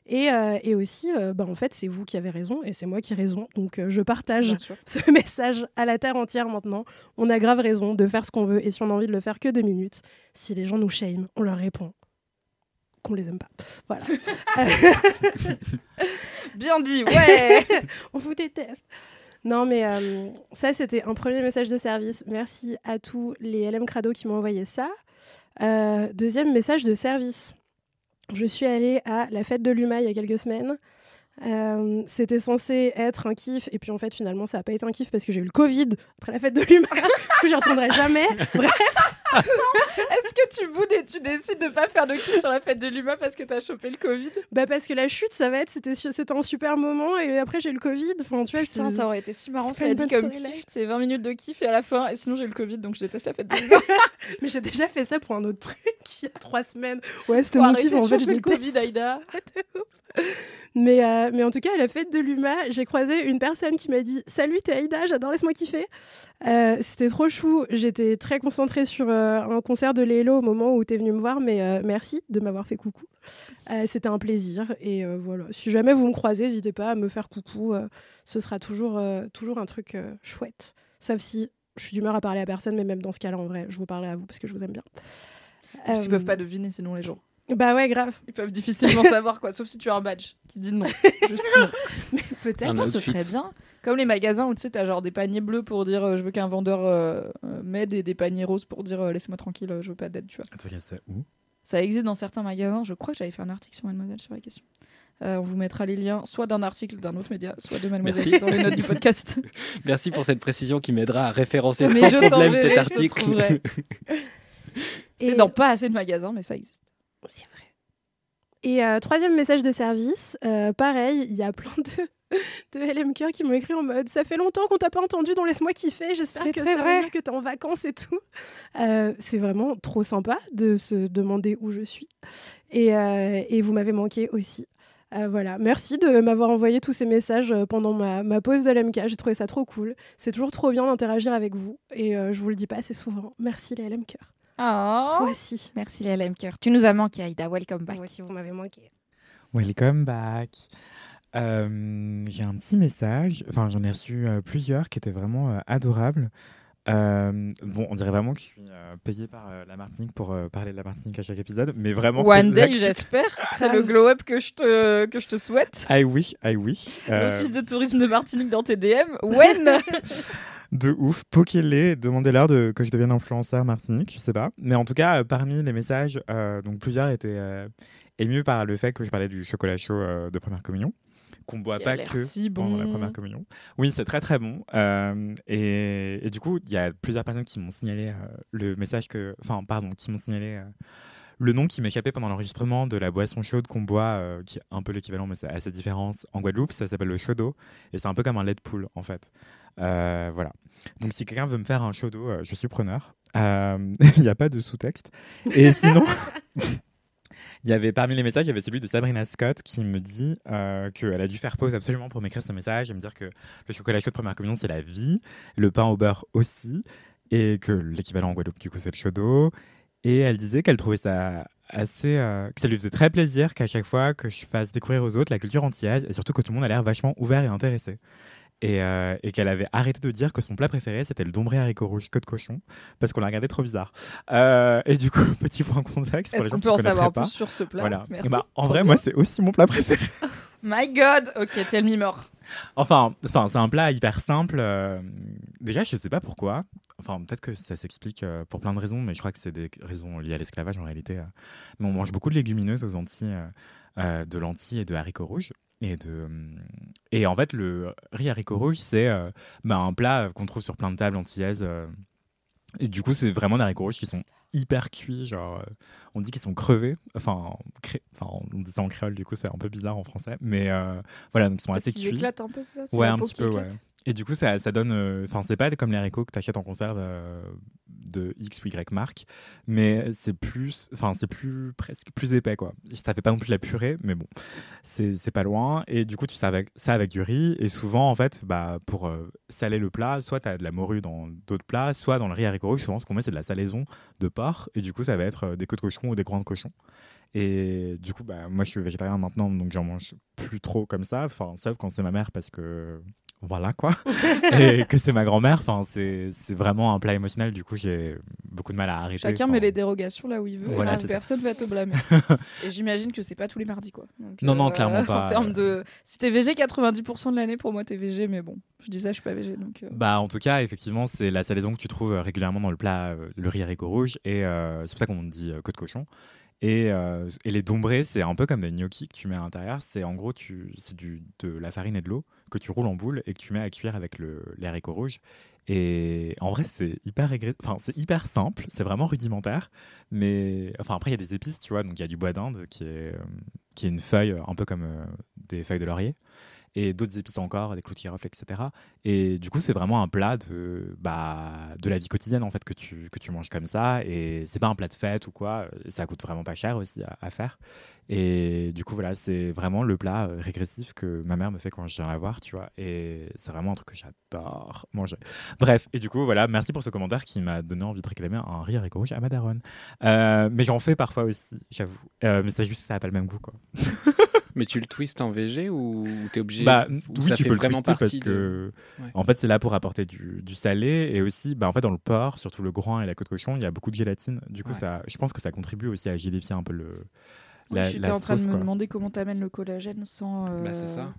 Et, euh, et aussi, euh, bah, en fait, c'est vous qui avez raison et c'est moi qui ai raison. Donc euh, je partage ce message à la terre entière maintenant. On a grave raison de faire ce qu'on veut et si on a envie de le faire que deux minutes, si les gens nous shame, on leur répond qu'on les aime pas. Voilà. Bien dit, ouais on vous déteste. Non, mais euh, ça, c'était un premier message de service. Merci à tous les LM Crado qui m'ont envoyé ça. Deuxième message de service. Je suis allée à la fête de l'UMA il y a quelques semaines. Euh, c'était censé être un kiff, et puis en fait, finalement, ça n'a pas été un kiff parce que j'ai eu le Covid après la fête de l'UMA. du coup, j'y retournerai jamais. Bref, Est-ce que tu boudes et tu décides de pas faire de kiff sur la fête de l'humain parce que t'as chopé le Covid? Bah parce que la chute, ça va être, c'était, un super moment, et après, j'ai le Covid. Enfin, tu vois, Putain, c'est- ça aurait été si marrant c'est ça a dit comme kiff. C'est 20 minutes de kiff et à la fin, et sinon j'ai le Covid donc je déteste la fête de l'humain. Mais j'ai déjà fait ça pour un autre truc il y a trois semaines. Ouais, c'était mon kiff, de en fait, le. Covid, Aïda. Mais, euh, mais en tout cas, à la fête de l'UMA, j'ai croisé une personne qui m'a dit Salut, t'es Aïda, j'adore, laisse-moi kiffer. Euh, C'était trop chou. J'étais très concentrée sur euh, un concert de Lélo au moment où t'es venu me voir, mais euh, merci de m'avoir fait coucou. Euh, C'était un plaisir. Et euh, voilà, si jamais vous me croisez, n'hésitez pas à me faire coucou. euh, ce sera toujours, euh, toujours un truc euh, chouette. Sauf si je suis d'humeur à parler à personne, mais même dans ce cas-là, en vrai, je vous parlerai à vous parce que je vous aime bien. Parce Euh, peuvent pas deviner sinon les gens. Bah ouais, grave. Ils peuvent difficilement savoir quoi, sauf si tu as un badge qui dit non. Juste non. Peut-être. Putain, ce serait bien. Comme les magasins où tu sais, t'as genre des paniers bleus pour dire euh, je veux qu'un vendeur euh, euh, m'aide et des paniers roses pour dire euh, laisse-moi tranquille, euh, je veux pas d'aide, tu vois. Attends, ça où? Ça existe dans certains magasins. Je crois que j'avais fait un article sur Mademoiselle sur la question. Euh, on vous mettra les liens soit d'un article d'un autre média, soit de Mademoiselle Merci. dans les notes du podcast. Merci pour cette précision qui m'aidera à référencer Mais sans je problème t'enverrai, cet je te article. trouverai. C'est Et- dans pas assez de magasins, mais ça existe. C'est vrai. Et euh, troisième message de service, euh, pareil, il y a plein de, de LMK qui m'ont écrit en mode Ça fait longtemps qu'on t'a pas entendu dans Laisse-moi kiffer, j'espère que très ça vrai. que t'es en vacances et tout. Euh, c'est vraiment trop sympa de se demander où je suis. Et, euh, et vous m'avez manqué aussi. Euh, voilà, merci de m'avoir envoyé tous ces messages pendant ma, ma pause de LMK. J'ai trouvé ça trop cool. C'est toujours trop bien d'interagir avec vous. Et euh, je vous le dis pas assez souvent. Merci les LMK. Oh. Voici. Merci les LM Cœur. Tu nous as manqué, Aïda. Welcome back. Voici, vous m'avez manqué. Welcome back. Euh, j'ai un petit message, enfin j'en ai reçu euh, plusieurs qui étaient vraiment euh, adorables. Euh, bon, on dirait vraiment que je suis euh, payé par euh, la Martinique pour euh, parler de la Martinique à chaque épisode, mais vraiment. One day, j'espère. C'est le glow-up que je te, que je te souhaite. I wish, I wish. Euh, L'office de tourisme de Martinique dans tes DM. When? De ouf, poquez-les, demandez-leur de, que je devienne influenceur Martinique, je sais pas. Mais en tout cas, euh, parmi les messages, euh, donc plusieurs étaient euh, émus par le fait que je parlais du chocolat chaud euh, de première communion, qu'on boit pas que si pendant la première communion. Oui, c'est très très bon. Euh, et, et du coup, il y a plusieurs personnes qui m'ont signalé euh, le message que, enfin, pardon, qui m'ont signalé euh, le nom qui m'échappait pendant l'enregistrement de la boisson chaude qu'on boit, qui est un peu l'équivalent, mais c'est assez différent en Guadeloupe. Ça s'appelle le chaudo et c'est un peu comme un lait de poule en fait. Voilà. Donc si quelqu'un veut me faire un chaudo, euh, je suis preneur. Il n'y a pas de sous-texte. Et sinon, il y avait parmi les messages, il y avait celui de Sabrina Scott qui me dit euh, qu'elle a dû faire pause absolument pour m'écrire ce message et me dire que le chocolat chaud de première communion c'est la vie, le pain au beurre aussi, et que l'équivalent en Guadeloupe du coup c'est le chaudo. Et elle disait qu'elle trouvait ça assez, euh, que ça lui faisait très plaisir qu'à chaque fois que je fasse découvrir aux autres la culture antillaise et surtout que tout le monde a l'air vachement ouvert et intéressé. Et, euh, et qu'elle avait arrêté de dire que son plat préféré c'était le dombré haricot rouge queue de cochon parce qu'on la regardait trop bizarre. Euh, et du coup, petit point contexte Est-ce qu'on peut en savoir pas. plus sur ce plat Voilà. Merci. Et bah, en vrai, moi, c'est aussi mon plat préféré. My God Ok, tell me more. Enfin, enfin c'est un plat hyper simple. euh, déjà, je sais pas pourquoi. enfin peut-être que ça s'explique euh, pour plein de raisons, mais je crois que c'est des raisons liées à l'esclavage en réalité. euh. Mais on mange beaucoup de légumineuses aux Antilles, de lentilles et de haricots rouges. Et, de, et en fait, le riz haricot rouge, c'est euh, bah, un plat qu'on trouve sur plein de tables antillaises. euh. et du coup, c'est vraiment des haricots rouges qui sont hyper cuits. Genre, euh, on dit qu'ils sont crevés. Enfin, cré- enfin, on dit ça en créole, du coup, c'est un peu bizarre en français. Mais euh, voilà, donc ils sont assez Ils cuits. éclatent un peu, c'est ça Ouais, un petit peu, ouais. Et du coup, ça, ça donne. euh, Enfin, c'est pas comme les haricots que tu achètes en conserve euh, de X ou Y marque, mais c'est plus. Enfin, c'est plus. presque plus épais, quoi. Ça fait pas non plus la purée, mais bon, c'est pas loin. Et du coup, tu sers avec, ça avec du riz. Et souvent, en fait, bah, pour euh, saler le plat, soit tu as de la morue dans d'autres plats, soit dans le riz haricot souvent, ce qu'on met, c'est de la salaison de porc. Et du coup, ça va être des côtes de cochon ou des grands de cochon. Et du coup, bah, moi, je suis végétarien maintenant, donc j'en mange plus trop comme ça. Enfin, sauf quand c'est ma mère, parce que voilà quoi. et que c'est ma grand-mère. Enfin, c'est vraiment un plat émotionnel. Du coup, j'ai beaucoup de mal à arrêter. Chacun met les dérogations là où il veut. Voilà, et personne va te blâmer. et j'imagine que c'est pas tous les mardis quoi. Donc, euh, Non, non, clairement pas. En termes de, si t'es végé 90% de l'année, pour moi t'es végé, mais bon, je dis ça, je suis pas végé donc. euh, Bah, en tout cas, effectivement, c'est la salaison que tu trouves euh, régulièrement dans le plat, euh, le riz haricot rouge. Et euh, c'est pour ça qu'on dit euh, côte de cochon. Et, euh, et les dombrés, c'est un peu comme des gnocchis que tu mets à l'intérieur. C'est en gros, c'est de la farine et de l'eau que tu roules en boule et que tu mets à cuire avec le, les haricots rouges. Et en vrai, c'est hyper simple, c'est vraiment rudimentaire. Mais enfin, après, il y a des épices, tu vois. Donc, il y a du bois d'Inde qui est, euh, qui est une feuille, un peu comme euh, des feuilles de laurier. Et d'autres épices encore, des clous de girofle, etc. Et du coup, c'est vraiment un plat de, bah, de la vie quotidienne, en fait, que tu, que tu manges comme ça. Et c'est pas un plat de fête ou quoi. Ça coûte vraiment pas cher aussi à, à faire. Et du coup, voilà, c'est vraiment le plat euh, régressif que ma mère me fait quand je viens la voir, tu vois. Et c'est vraiment un truc que j'adore manger. Bref, et du coup, voilà, merci pour ce commentaire qui m'a donné envie de réclamer un riz haricot rouge à ma daronne. Euh, mais j'en fais parfois aussi, j'avoue. Euh, mais c'est juste que ça n'a pas le même goût, quoi. Mais tu le twistes en VG ou t'es obligé Bah, ou oui, ça tu fait peux le twister parce de... que, Ouais. en fait, c'est là pour apporter du, du salé et aussi, bah, en fait, dans le porc, surtout le groin et la côte de cochon, il y a beaucoup de gélatine. Du coup, Ouais. ça, je pense que ça contribue aussi à gélifier un peu le. oui, J'étais en train sauce, de me quoi. demander comment t'amènes le collagène sans. euh, Bah, c'est ça.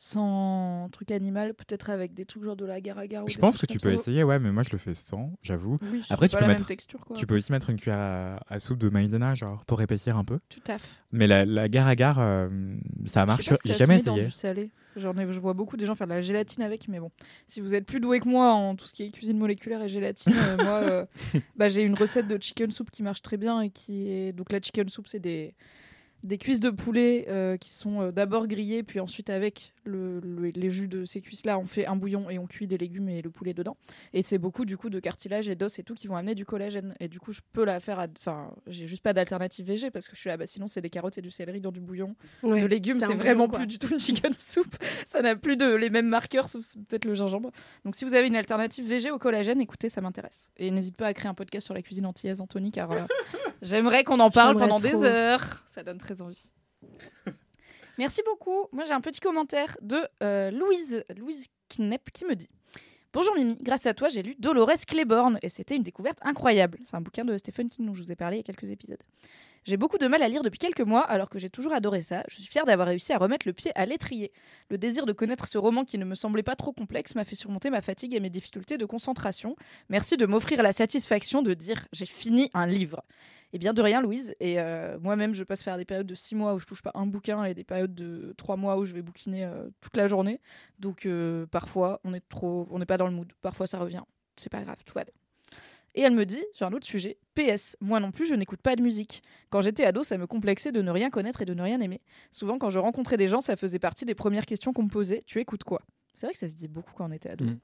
Sans truc animal, peut-être avec des trucs genre de l'agar-agar. ou Je pense que tu peux essayer, ouais, mais moi je le fais sans, j'avoue. Oui, Après, tu peux la mettre- texture quoi. Tu peux aussi mettre une cuillère à, à soupe de maïzena, genre, pour épaissir un peu. Tout à fait. Mais la, la gare à gare, euh, ça marche. si J'ai se jamais met dans essayé. du salé. Ai, je vois beaucoup des gens faire de la gélatine avec, mais bon, si vous êtes plus doué que moi en tout ce qui est cuisine moléculaire et gélatine, euh, moi, euh, bah, j'ai une recette de chicken soup qui marche très bien et qui est donc la chicken soup, c'est des des cuisses de poulet euh, qui sont euh, d'abord grillées, puis ensuite avec le, le- les jus de ces cuisses-là, on fait un bouillon et on cuit des légumes et le poulet dedans. Et c'est beaucoup du coup de cartilage et d'os et tout qui vont amener du collagène. Et du coup, je peux la faire. Enfin, j'ai juste pas d'alternative végé parce que je suis là. Bah, sinon, c'est des carottes et du céleri dans du bouillon Ouais. de légumes, C'est vraiment bouillon, plus du tout une chicken soup. Ça n'a plus de, les mêmes marqueurs, sauf peut-être le gingembre. Donc si vous avez une alternative végé au collagène, écoutez, ça m'intéresse. Et n'hésite pas à créer un podcast sur la cuisine antillaise, Anthony, car euh, j'aimerais qu'on en parle pendant trop. des heures. Ça donne très envie. Merci beaucoup. Moi, j'ai un petit commentaire de euh, Louise, Louise Knepp qui me dit Bonjour Mimi, grâce à toi, j'ai lu Dolores Claiborne et c'était une découverte incroyable. C'est un bouquin de Stephen King dont je vous ai parlé il y a quelques épisodes. J'ai beaucoup de mal à lire depuis quelques mois, alors que j'ai toujours adoré ça. Je suis fière d'avoir réussi à remettre le pied à l'étrier. Le désir de connaître ce roman qui ne me semblait pas trop complexe m'a fait surmonter ma fatigue et mes difficultés de concentration. Merci de m'offrir la satisfaction de dire j'ai fini un livre. Et bien de rien, Louise. Et euh, moi-même, je passe faire des périodes de six mois où je touche pas un bouquin et des périodes de trois mois où je vais bouquiner euh, toute la journée. Donc euh, parfois, on est trop, on n'est pas dans le mood. Parfois, ça revient. C'est pas grave, tout va bien. Et elle me dit, sur un autre sujet, PS, moi non plus, je n'écoute pas de musique. Quand j'étais ado, ça me complexait de ne rien connaître et de ne rien aimer. Souvent, quand je rencontrais des gens, ça faisait partie des premières questions qu'on me posait. Tu écoutes quoi? C'est vrai que ça se dit beaucoup quand on était ado. Mm.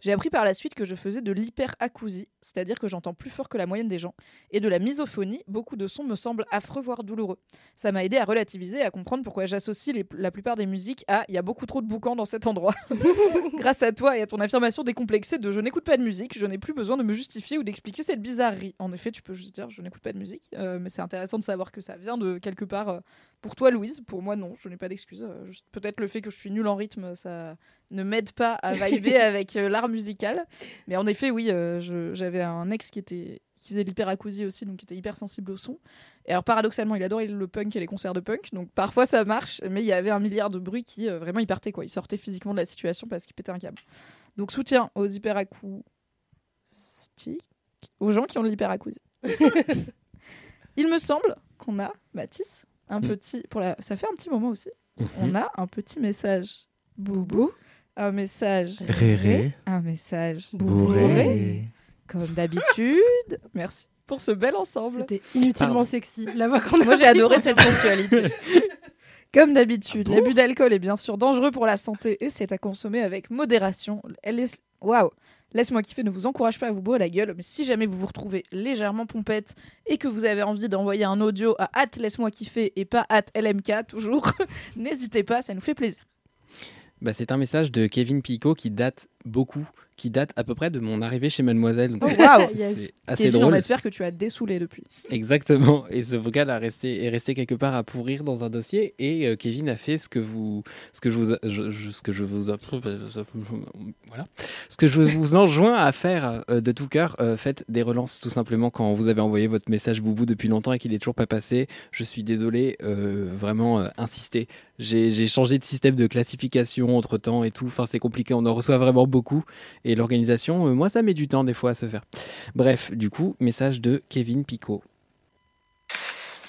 J'ai appris par la suite que je faisais de l'hyperacousie, c'est-à-dire que j'entends plus fort que la moyenne des gens, et de la misophonie, beaucoup de sons me semblent affreux, voire douloureux. Ça m'a aidé à relativiser et à comprendre pourquoi j'associe la plupart des musiques à il y a beaucoup trop de boucans dans cet endroit. Grâce à toi et à ton affirmation décomplexée de je n'écoute pas de musique, je n'ai plus besoin de me justifier ou d'expliquer cette bizarrerie. En effet, tu peux juste dire je n'écoute pas de musique, euh, mais c'est intéressant de savoir que ça vient de quelque part. euh, pour toi, Louise, pour moi, non, je n'ai pas d'excuse. Euh, Peut-être le fait que je suis nulle en rythme, ça ne m'aide pas à vibrer avec euh, l'art musical. Mais en effet, oui, euh, j'avais un ex qui était qui faisait de l'hyperacousie aussi, donc qui était hyper sensible au son. Et alors paradoxalement, il adorait le punk et les concerts de punk, donc parfois ça marche, mais il y avait un milliard de bruits qui euh, vraiment il partait quoi, il sortait physiquement de la situation parce qu'il pétait un câble. Donc soutien aux hyperacous. tic aux gens qui ont de l'hyperacousie. Il me semble qu'on a, Mathis, un Mm. petit. Pour la... Ça fait un petit moment aussi. Mhm. On a un petit message. Boubou. Un message. Réré. Un message. Bourré. Comme d'habitude. Merci pour ce bel ensemble. C'était inutilement Pardon. sexy. La voix qu'on a Moi, j'ai adoré cette sensualité. Comme d'habitude, Ah bon l'abus d'alcool est bien sûr dangereux pour la santé et c'est à consommer avec modération. Elle est... Waouh Laisse-moi kiffer, ne vous encourage pas à vous bourrer la gueule, mais si jamais vous vous retrouvez légèrement pompette et que vous avez envie d'envoyer un audio à hâte laisse-moi kiffer et pas hâte LMK toujours, n'hésitez pas, ça nous fait plaisir. Bah, c'est un message de Kevin Picot qui date beaucoup, qui date à peu près de mon arrivée chez Mademoiselle. Donc Oh, c'est waouh c'est Yes. assez Kevin, on drôle. espère que tu as dessoulé depuis. Exactement. Et ce vocal a resté, est resté quelque part à pourrir dans un dossier. Et euh, Kevin a fait ce que vous, ce que je vous, je- je- ce que je vous, voilà, ce que je vous enjoins à faire euh, de tout cœur. euh, faites des relances tout simplement quand vous avez envoyé votre message boubou depuis longtemps et qu'il est toujours pas passé. Je suis désolé, euh, vraiment euh, insistez. J'ai j'ai changé de système de classification entre temps et tout. Enfin, c'est compliqué. On en reçoit vraiment beaucoup. Et l'organisation, euh, moi, ça met du temps des fois à se faire. Bref, du coup, message de Kevin Picot.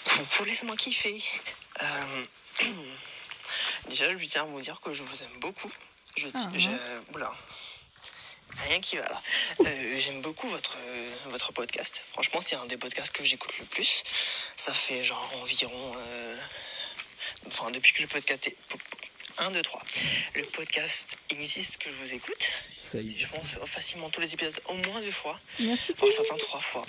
Coucou, laisse-moi kiffer. Euh, Déjà, je tiens à vous dire que je vous aime beaucoup. Je, ti- Ah. je- oula. Rien qui va là. Euh, J'aime beaucoup votre, euh, votre podcast. Franchement, c'est un des podcasts que j'écoute le plus. Ça fait genre environ. euh, Enfin, depuis que le podcast est. 1, 2, 3. Le podcast existe que je vous écoute. Ça y est. Je pense facilement tous les épisodes au moins deux fois. Merci. Pour certains, trois fois,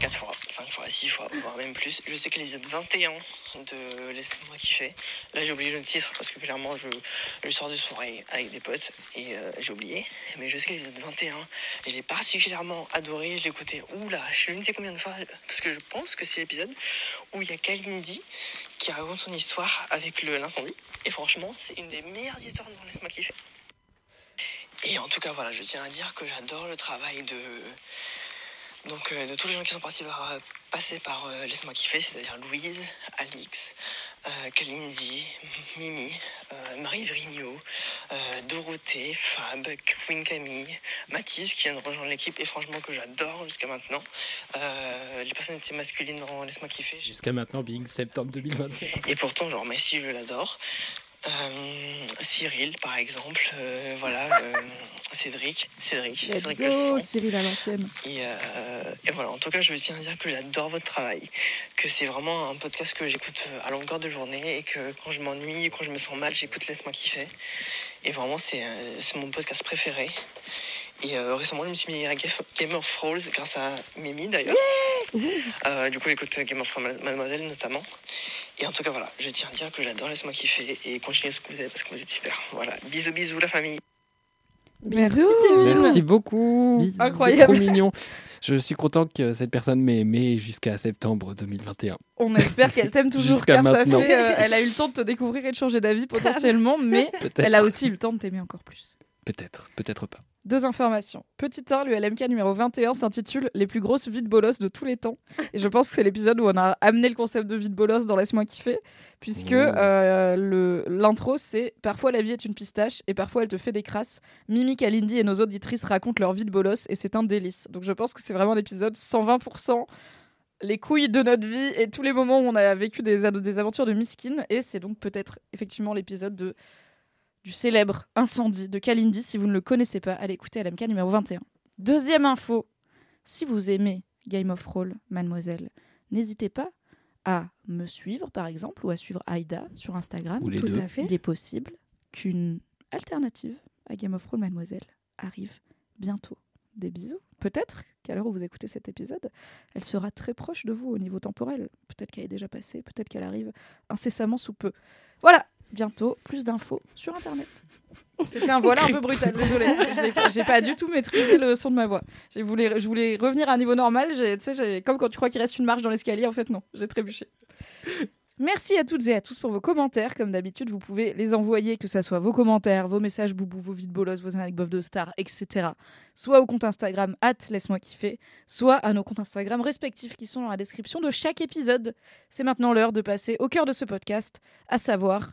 quatre fois, cinq fois, six fois, voire même plus. Je sais que l'épisode 21 de Laisse-moi kiffer. Là, j'ai oublié le titre parce que clairement, je, je sors de soirée avec des potes et euh, j'ai oublié. Mais je sais que l'épisode 21, je l'ai particulièrement adoré. Je écouté, oula, je ne sais combien de fois. Parce que je pense que c'est l'épisode où il y a Kalindi qui raconte son histoire avec l'incendie. Et franchement, c'est une des meilleures histoires dans Laisse-moi kiffer. Et en tout cas, voilà, je tiens à dire que j'adore le travail de, donc, euh, de tous les gens qui sont partis par, euh, passés par euh, Laisse-moi kiffer, c'est-à-dire Louise, Alix, euh, Kalindi, Mimi, euh, Marie Vrigno, euh, Dorothée, Fab, Queen Camille, Mathis qui vient de rejoindre l'équipe et franchement que j'adore jusqu'à maintenant. Euh, les personnalités masculines dans Laisse-moi kiffer. Jusqu'à maintenant, Bing, septembre 2021. Et pourtant, genre, Messi, je l'adore. Euh, Cyril, par exemple, euh, voilà, euh, Cédric, Cédric, Cédric le sang. Cyril à l'ancienne. Et, euh, et voilà, en tout cas, je tiens à dire que j'adore votre travail, que c'est vraiment un podcast que j'écoute à longueur de journée et que quand je m'ennuie, quand je me sens mal, j'écoute Laisse-moi kiffer. Et vraiment, c'est c'est mon podcast préféré. Et récemment, je me suis mis à Game Game of Thrones grâce à Mimi d'ailleurs. Euh, du coup, j'écoute Game of Thrones Mademoiselle notamment. Et en tout cas, voilà, je tiens à dire que j'adore Laisse-moi kiffer et continuez ce que vous êtes parce que vous êtes super. Voilà, bisous, bisous la famille. Merci Kevin. Merci beaucoup. Bisous. Incroyable. C'est trop mignon. Je suis content que cette personne m'ait aimé jusqu'à septembre 2021. On espère qu'elle t'aime toujours Jusqu'à car maintenant. ça fait, euh, elle a eu le temps de te découvrir et de changer d'avis potentiellement, mais elle a aussi eu le temps de t'aimer encore plus. Peut-être, peut-être pas. Deux informations. Petit 1, le LMK numéro 21 s'intitule Les plus grosses vies de bolos de tous les temps. Et je pense que c'est l'épisode où on a amené le concept de vie de bolos dans Laisse-moi kiffer, puisque Oh. euh, l'intro c'est Parfois la vie est une pistache et parfois elle te fait des crasses. Mimi, Kalindi et nos auditrices racontent leur vie de bolos et c'est un délice. Donc je pense que c'est vraiment l'épisode 120% les couilles de notre vie et tous les moments où on a vécu des, des aventures de miskin. Et c'est donc peut-être effectivement l'épisode de du célèbre incendie de Kalindi. Si vous ne le connaissez pas, allez écouter LMK numéro 21. Deuxième info, si vous aimez Game of Thrones, mademoiselle, n'hésitez pas à me suivre par exemple ou à suivre Aïda sur Instagram. Ou les Tout deux. à fait. Il est possible qu'une alternative à Game of Thrones, mademoiselle, arrive bientôt. Des bisous. Peut-être qu'à l'heure où vous écoutez cet épisode, elle sera très proche de vous au niveau temporel. Peut-être qu'elle est déjà passée, peut-être qu'elle arrive incessamment sous peu. Voilà, bientôt plus d'infos sur Internet. C'était un voilà un peu brutal, désolé. Je l'ai pas- J'ai pas du tout maîtrisé le son de ma voix. Je voulais, je voulais revenir à un niveau normal. Tu comme quand tu crois qu'il reste une marche dans l'escalier, en fait non, j'ai trébuché. Merci à toutes et à tous pour vos commentaires. Comme d'habitude, vous pouvez les envoyer, que ce soit vos commentaires, vos messages boubou, vos vides bolos, vos anecdotes de stars, etc. Soit au compte Instagram, at laisse-moi kiffer, soit à nos comptes Instagram respectifs qui sont dans la description de chaque épisode. C'est maintenant l'heure de passer au cœur de ce podcast, à savoir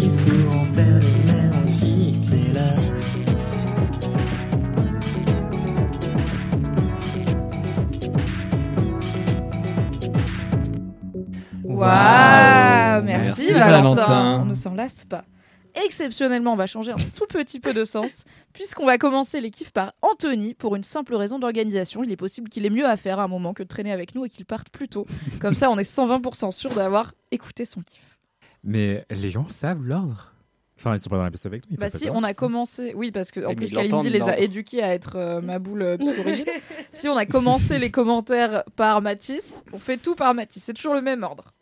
Waouh Merci, Merci, Valentin. Valentin. On ne s'en lasse pas. Exceptionnellement, on va changer un tout petit peu de sens, puisqu'on va commencer les kiffs par Anthony pour une simple raison d'organisation. Il est possible qu'il ait mieux à faire à un moment que de traîner avec nous et qu'il parte plus tôt. Comme ça, on est 120% sûr d'avoir écouté son kiff. Mais les gens savent l'ordre. Enfin, ils sont pas dans la pièce avec nous. Bah si, on a commencé, oui parce que en plus Kalindi les a éduqués à être euh, ma boule euh, psychorigide. si on a commencé les commentaires par Mathis, on fait tout par Mathis, c'est toujours le même ordre.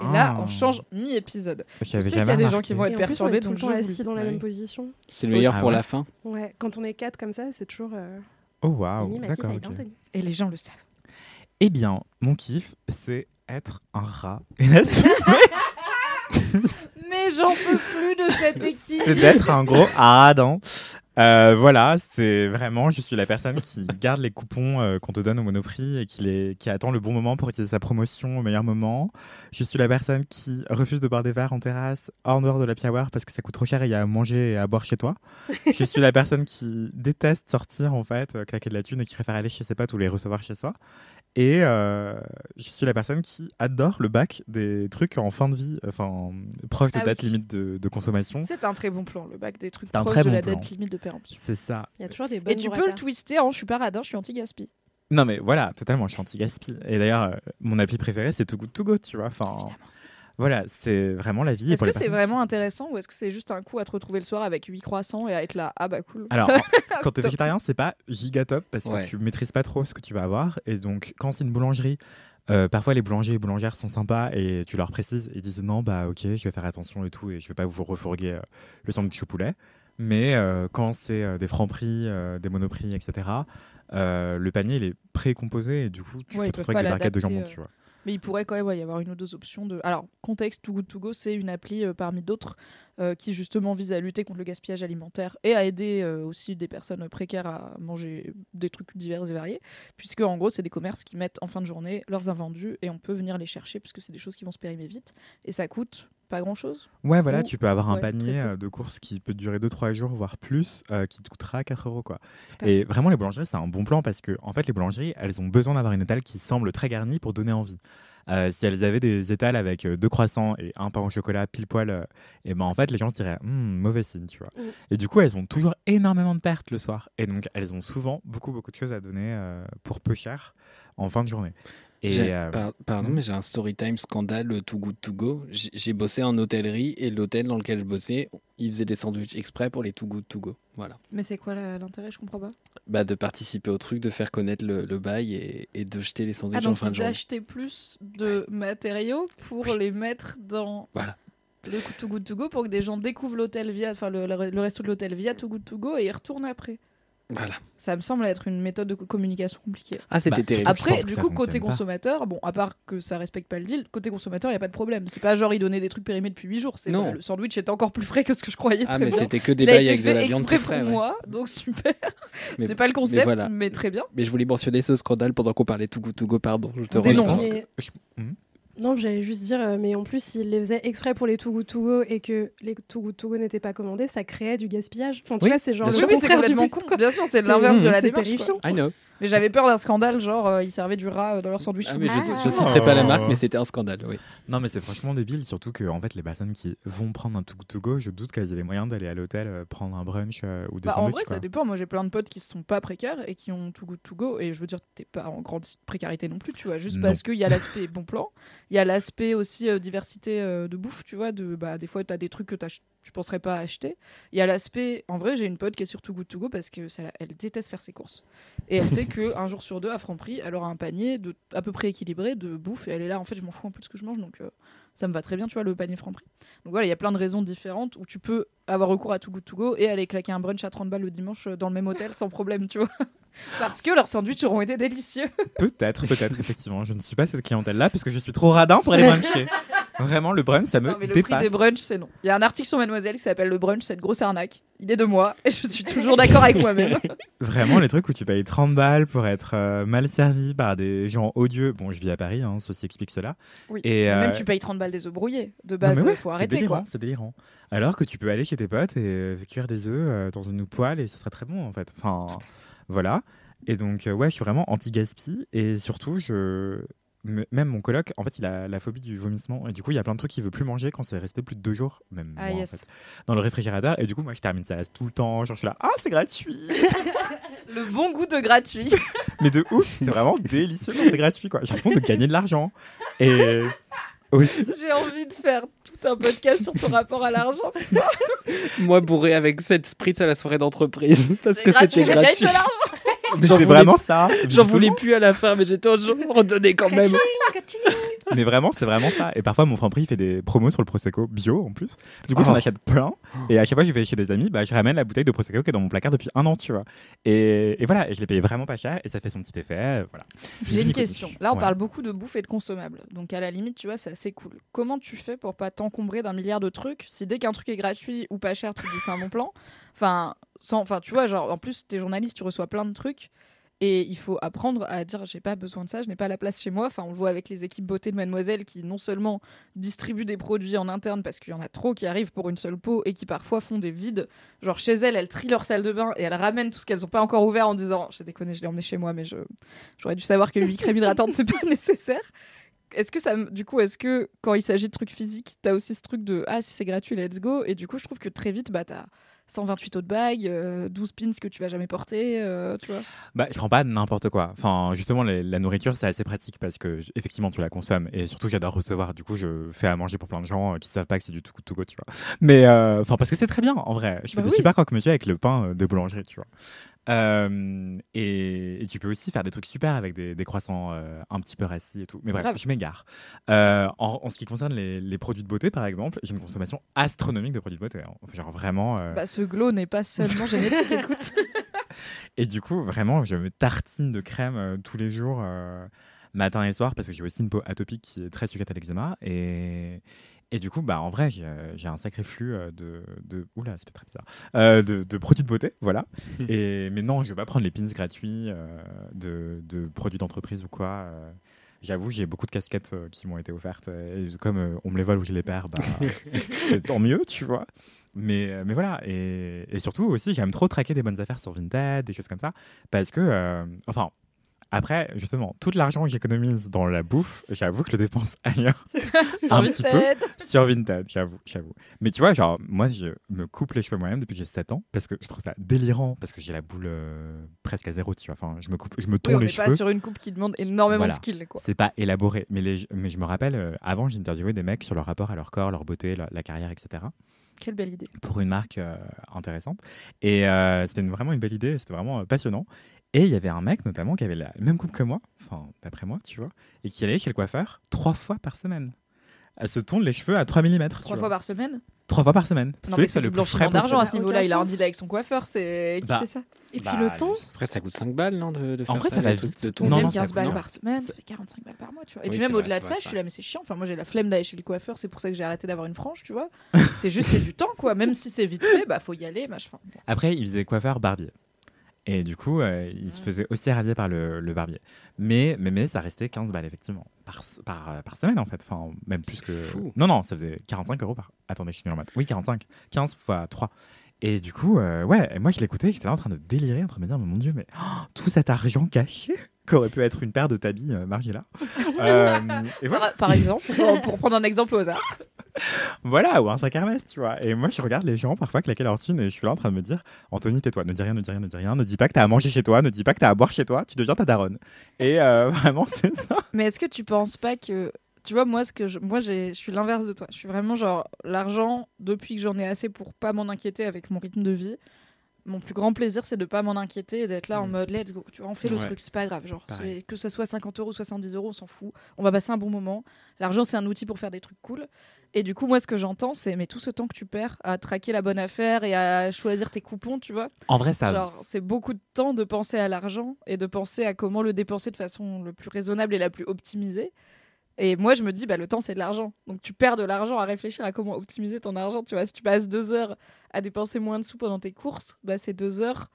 Et là, on Ah. change mi-épisode. Je sais qu'il y a des gens qui vont être perturbés, est tout le temps assis vous- dans la Ouais. même position. C'est le meilleur Ah pour ouais. la fin. Ouais, quand on est quatre comme ça, c'est toujours. Euh... Oh waouh, d'accord. Et les gens le savent. Eh bien, mon kiff, c'est être un rat. Et là, c'est Mais j'en peux plus de cette équipe. c'est d'être un gros radin. Euh, voilà, c'est vraiment, je suis la personne qui garde les coupons euh, qu'on te donne au Monoprix et qui, les, qui attend le bon moment pour utiliser sa promotion au meilleur moment. Je suis la personne qui refuse de boire des verres en terrasse en dehors de la hour parce que ça coûte trop cher et il y a à manger et à boire chez toi. je suis la personne qui déteste sortir en fait, euh, claquer de la thune et qui préfère aller chez ses potes ou les recevoir chez soi. Et euh, je suis la personne qui adore le bac des trucs en fin de vie, enfin proche de Ah date oui. limite de, de consommation. C'est un très bon plan, le bac des trucs C'est un proches très de bon la plan. date limite de péremption. C'est ça. Il y a toujours des bonnes Et tu peux le twister en je suis pas radin, je suis anti-gaspi. Non mais voilà, totalement, je suis anti-gaspi. Et d'ailleurs, euh, mon appli préférée, c'est Too Good To Go, tu vois. Enfin, Évidemment. Voilà, c'est vraiment la vie. Est-ce que c'est vraiment intéressant ou est-ce que c'est juste un coup à te retrouver le soir avec 8 croissants et à être là? Ah bah cool. Alors, quand t'es végétarien, c'est pas giga top parce Ouais. que tu maîtrises pas trop ce que tu vas avoir. Et donc, quand c'est une boulangerie, euh, parfois les boulangers et boulangères sont sympas et tu leur précises, ils disent non, bah ok, je vais faire attention et tout et je vais pas vous refourguer euh, le sandwich au poulet. Mais euh, quand c'est euh, des francs prix, euh, des monoprix, etc., euh, le panier il est précomposé et du coup tu Ouais, peux te retrouver avec des barquettes de jambon, tu vois. Mais il pourrait quand même y avoir une ou deux options de. Alors, contexte, Too Good To Go, c'est une appli euh, parmi d'autres euh, qui justement vise à lutter contre le gaspillage alimentaire et à aider euh, aussi des personnes précaires à manger des trucs divers et variés, puisque en gros, c'est des commerces qui mettent en fin de journée leurs invendus et on peut venir les chercher puisque c'est des choses qui vont se périmer vite et ça coûte pas grand chose. Ouais, voilà, Ou- tu peux avoir un ouais, panier euh, de courses qui peut durer 2-3 jours, voire plus, euh, qui te coûtera 4 euros. Quoi. Et vraiment, les boulangeries, c'est un bon plan parce que, en fait, les boulangeries, elles ont besoin d'avoir une étale qui semble très garnie pour donner envie. Euh, si elles avaient des étals avec euh, deux croissants et un pain au chocolat pile poil, et ben en fait, les gens se diraient, Hum, mauvais signe, tu vois. Mm. Et du coup, elles ont toujours énormément de pertes le soir. Et donc, elles ont souvent beaucoup, beaucoup de choses à donner pour peu cher en fin de journée. Et J'ai- euh, par- pardon, hmm? mais j'ai un story time scandale euh, Too Good To Go. J'ai bossé en hôtellerie et l'hôtel dans lequel je bossais, il faisait des sandwichs exprès pour les Too Good To Go. Voilà. Mais c'est quoi l'intérêt? Je comprends pas. Bah, de participer au truc, de faire connaître le, le bail et, et de jeter les Ah, sandwichs en donc fin de ils journée. achetaient plus de matériaux pour les mettre dans Voilà. le Too Good To Go pour que des gens découvrent l'hôtel via, enfin le, le- le resto de l'hôtel via Too Good To Go et y retournent après. Voilà. Ça me semble être une méthode de co- communication compliquée. Ah, c'était Bah, terrible. Après, du coup, côté pas. consommateur, bon, à part que ça respecte pas le deal, côté consommateur, il y a pas de problème. C'est pas genre il donnait des trucs périmés depuis 8 jours. C'est Non. le sandwich était encore plus frais que ce que je croyais. Ah, très mais bien. c'était que des bails avec de fait la viande exprès très frais. pour ouais. moi, donc super. Mais- c'est pas le concept, voilà. mais très bien. Mais je voulais mentionner ce scandale pendant qu'on parlait Too Good To Go, pardon. Je te rejoins. Non, j'allais juste dire, euh, mais en plus, s'ils les faisaient exprès pour les Too Good To Go et que les Too Good To Go n'étaient pas commandés, ça créait du gaspillage. Enfin, tu Oui, vois, c'est genre le. Oui, contraire du quoi. Bien sûr, c'est l'inverse de la démarche. quoi. terrifiant. I know. Mais j'avais peur d'un scandale, genre euh, ils servaient du rat euh, dans leur sandwich. Ah, mais je, nez. je citerai pas la marque, mais c'était un scandale. Oui. Non, mais c'est franchement débile, surtout que en fait, les personnes qui vont prendre un Too Good To Go, je doute qu'elles aient les moyens d'aller à l'hôtel euh, prendre un brunch euh, ou des Bah, en sandwichs. vrai, quoi. ça dépend. Moi, j'ai plein de potes qui sont pas précaires et qui ont tout good to go. Et je veux dire, t'es pas en grande précarité non plus, tu vois. Juste Non. parce qu'il y a l'aspect bon plan, il y a l'aspect aussi euh, diversité euh, de bouffe, tu vois. De, bah, des fois, t'as des trucs que t'ach- tu penserais pas acheter. Il y a l'aspect. En vrai, j'ai une pote qui est sur Too Good To Go parce que ça, elle déteste faire ses courses. Et elle sait qu'un jour sur deux, à Franprix, elle aura un panier de, à peu près équilibré de bouffe. Et elle est là, en fait, je m'en fous un peu de ce que je mange. Donc, euh, ça me va très bien, tu vois, le panier Franprix. Donc voilà, il y a plein de raisons différentes où tu peux avoir recours à Too Good To Go et aller claquer un brunch à 30 balles le dimanche dans le même hôtel sans problème, tu vois. Parce que leurs sandwichs auront été délicieux. Peut-être, peut-être, effectivement. Je ne suis pas cette clientèle-là parce que je suis trop radin pour aller bruncher. Vraiment, le brunch, ça me Non, mais le dépasse. prix des brunchs, c'est non. Il y a un article sur Mademoiselle qui s'appelle Le brunch, c'est une grosse arnaque. Il est de moi et je suis toujours d'accord avec moi-même. Vraiment, les trucs où tu payes 30 balles pour être euh, mal servi par des gens odieux. Bon, je vis à Paris, hein, ceci explique cela. Oui. Et, Et euh, Même tu payes 30 balles des œufs brouillés. De base, mais ouais, il faut c'est arrêter délirant, quoi. C'est délirant. Alors que tu peux aller chez tes potes et euh, cuire des œufs euh, dans une poêle et ça serait très bon en fait. Enfin, voilà. Et donc, ouais, je suis vraiment anti-gaspi et surtout, je. Même mon coloc, en fait, il a la phobie du vomissement. Et du coup, il y a plein de trucs qu'il veut plus manger quand c'est resté plus de deux jours, même Ah, en fait, dans le réfrigérateur. Et du coup, moi, je termine ça tout le temps. Genre, je suis là, ah, c'est gratuit. Le bon goût de gratuit. Mais de ouf, c'est vraiment délicieux quand c'est gratuit, quoi. J'ai l'impression de gagner de l'argent. Et J'ai envie de faire tout un podcast sur ton rapport à l'argent. Moi, bourré avec 7 spritz à la soirée d'entreprise. Parce que c'était gratuit, c'est vraiment ça. J'en voulais plus à la fin, mais j'étais en jour redonné quand même. Mais vraiment, c'est vraiment ça. Et parfois, mon Franprix il fait des promos sur le Prosecco bio en plus. Du coup, Oh. j'en achète plein. Et à chaque fois que je vais chez des amis, bah, je ramène la bouteille de Prosecco qui est dans mon placard depuis un an, tu vois. Et, et voilà, et je l'ai payé vraiment pas cher et ça fait son petit effet. euh, Voilà. J'ai une question. Là, on Ouais. parle beaucoup de bouffe et de consommables. Donc, à la limite, tu vois, c'est assez cool. Comment tu fais pour pas t'encombrer d'un milliard de trucs? Si dès qu'un truc est gratuit ou pas cher, tu dis c'est un bon plan Enfin, sans, enfin, tu vois, genre, en plus, t'es journaliste, tu reçois plein de trucs. Et il faut apprendre à dire j'ai pas besoin de ça, je n'ai pas la place chez moi. Enfin, on le voit avec les équipes beauté de Mademoiselle qui non seulement distribuent des produits en interne parce qu'il y en a trop qui arrivent pour une seule peau et qui parfois font des vides. Genre chez elles, elles trient leur salle de bain et elles ramènent tout ce qu'elles n'ont pas encore ouvert en disant j'ai déconné, je l'ai emmené chez moi, mais je j'aurais dû savoir que l'huile crème hydratante c'est pas nécessaire. Est-ce que ça, du coup, est-ce que quand il s'agit de trucs physiques, t'as aussi ce truc de ah si c'est gratuit, let's go. Et du coup, je trouve que très vite, bah t'as 128 autres bagues, euh, 12 pins que tu vas jamais porter, euh, tu vois. Bah, je prends pas n'importe quoi. Enfin, justement, les- la nourriture, c'est assez pratique parce que, effectivement, tu la consommes. Et surtout, j'adore recevoir. Du coup, je fais à manger pour plein de gens euh, qui savent pas que c'est du tout to go, tu vois. Mais, euh, enfin, parce que c'est très bien, en vrai. Je fais Bah de oui. super croque-monsieur avec le pain euh, de boulangerie, tu vois. Euh, et, et tu peux aussi faire des trucs super avec des, des croissants euh, un petit peu rassis et tout. Mais bref, je m'égare. Euh, en, en ce qui concerne les, les produits de beauté, par exemple, j'ai une consommation astronomique de produits de beauté. hein. Enfin, Genre vraiment. euh, Bah ce glow n'est pas seulement génétique, écoute. et du coup, vraiment, je me tartine de crème tous les jours, matin et soir, parce que j'ai aussi une peau atopique qui est très sujette à l'eczéma. Et, et du coup, bah, en vrai, j'ai un sacré flux euh, de, de... Oula, c'était très bizarre. Euh, de, de produits de beauté, voilà. et, mais non, je vais pas prendre les pins gratuits euh, de, de produits d'entreprise ou quoi. euh. J'avoue, j'ai beaucoup de casquettes qui m'ont été offertes. Et comme on me les vole ou je les perds, bah, tant mieux, tu vois. Mais, mais voilà. Et, et surtout aussi, j'aime trop traquer des bonnes affaires sur Vinted, des choses comme ça. Parce que, enfin, après, justement, tout l'argent que j'économise dans la bouffe, j'avoue que je le dépense ailleurs. Sur Un petit peu. Vinted. sur Vinted, j'avoue, j'avoue. Mais tu vois, genre, moi, je me coupe les cheveux moi-même depuis que j'ai 7 ans. Parce que je trouve ça délirant. Parce que j'ai la boule euh, presque à zéro, tu vois. Enfin, je me coupe, je me Oui, tourne on les n'est pas cheveux. sur une coupe qui demande énormément Voilà. de skill, quoi. C'est pas élaboré. Mais, les, mais je me rappelle, euh, avant, j'ai interviewé des mecs sur leur rapport à leur corps, leur beauté, la, la carrière, etc. Quelle belle idée. pour une marque euh, intéressante. Et euh, c'était vraiment une belle idée, c'était vraiment euh, passionnant. Et il y avait un mec notamment qui avait la même coupe que moi, enfin d'après moi, tu vois, et qui allait chez le coiffeur trois fois par semaine. Elle se tourne les cheveux à 3 mm. Trois fois par semaine? Trois fois par semaine. Parce Non, que mais c'est le blanchiment d'argent à ce niveau-là. Il a un deal avec son coiffeur, c'est qui Bah, fait ça? Et puis Bah, le temps, Après, ça coûte 5 balles, non de, de En faire vrai, ça, ça va vite. de ton Non, Même non, 15 ça balles par semaine, ça fait 45 balles par mois, tu vois. Et Oui, puis même au-delà de ça, je suis là, mais c'est chiant. Enfin, moi, j'ai la flemme d'aller chez le coiffeur, c'est pour ça que j'ai arrêté d'avoir une frange, tu vois. c'est juste, c'est du temps, quoi. Même si c'est vite fait, bah, faut y aller, machin. Après, il faisait coiffeur barbier. Et du coup, euh, il se faisait aussi radier par le, le barbier. Mais, mais, mais ça restait 15 balles, effectivement, par, par, euh, par semaine, en fait. Enfin, même plus que. Fou. Non, non, ça faisait 45 euros par. Attendez, je suis nul en maths. Oui, 45. 15 fois 3. Et du coup, euh, ouais, et moi je l'écoutais, j'étais là en train de délirer, en train de me dire, mais mon Dieu, mais oh, tout cet argent caché qu'aurait pu être une paire de tabis euh, Margiela. Euh, et voilà, Par, par exemple, pour, pour prendre un exemple au hasard. voilà, ou un sac Hermès, tu vois. Et moi je regarde les gens parfois claquer leur thune et je suis là en train de me dire, Anthony, tais-toi, ne dis rien, ne dis rien, ne dis rien, ne dis pas que t'as à manger chez toi, ne dis pas que t'as à boire chez toi, tu deviens ta daronne. Et euh, vraiment, c'est ça. Mais est-ce que tu penses pas que. Tu vois, moi, ce que je, moi je suis l'inverse de toi. Je suis vraiment genre, l'argent, depuis que j'en ai assez pour pas m'en inquiéter avec mon rythme de vie, Mon plus grand plaisir, c'est de pas m'en inquiéter et d'être là en Mm. mode let's go. Tu vois, on fait le Ouais. truc, c'est pas grave. Genre, que ça soit 50 euros, 70 euros, on s'en fout. On va passer un bon moment. L'argent, c'est un outil pour faire des trucs cool. Et du coup, moi, ce que j'entends, c'est mais tout ce temps que tu perds à traquer la bonne affaire et à choisir tes coupons, tu vois. En vrai, ça. C'est beaucoup de temps de penser à l'argent et de penser à comment le dépenser de façon le plus raisonnable et la plus optimisée. Et moi, je me dis, bah, le temps, c'est de l'argent. Donc, tu perds de l'argent à réfléchir à comment optimiser ton argent. Tu vois, si tu passes deux heures à dépenser moins de sous pendant tes courses, bah, c'est deux heures,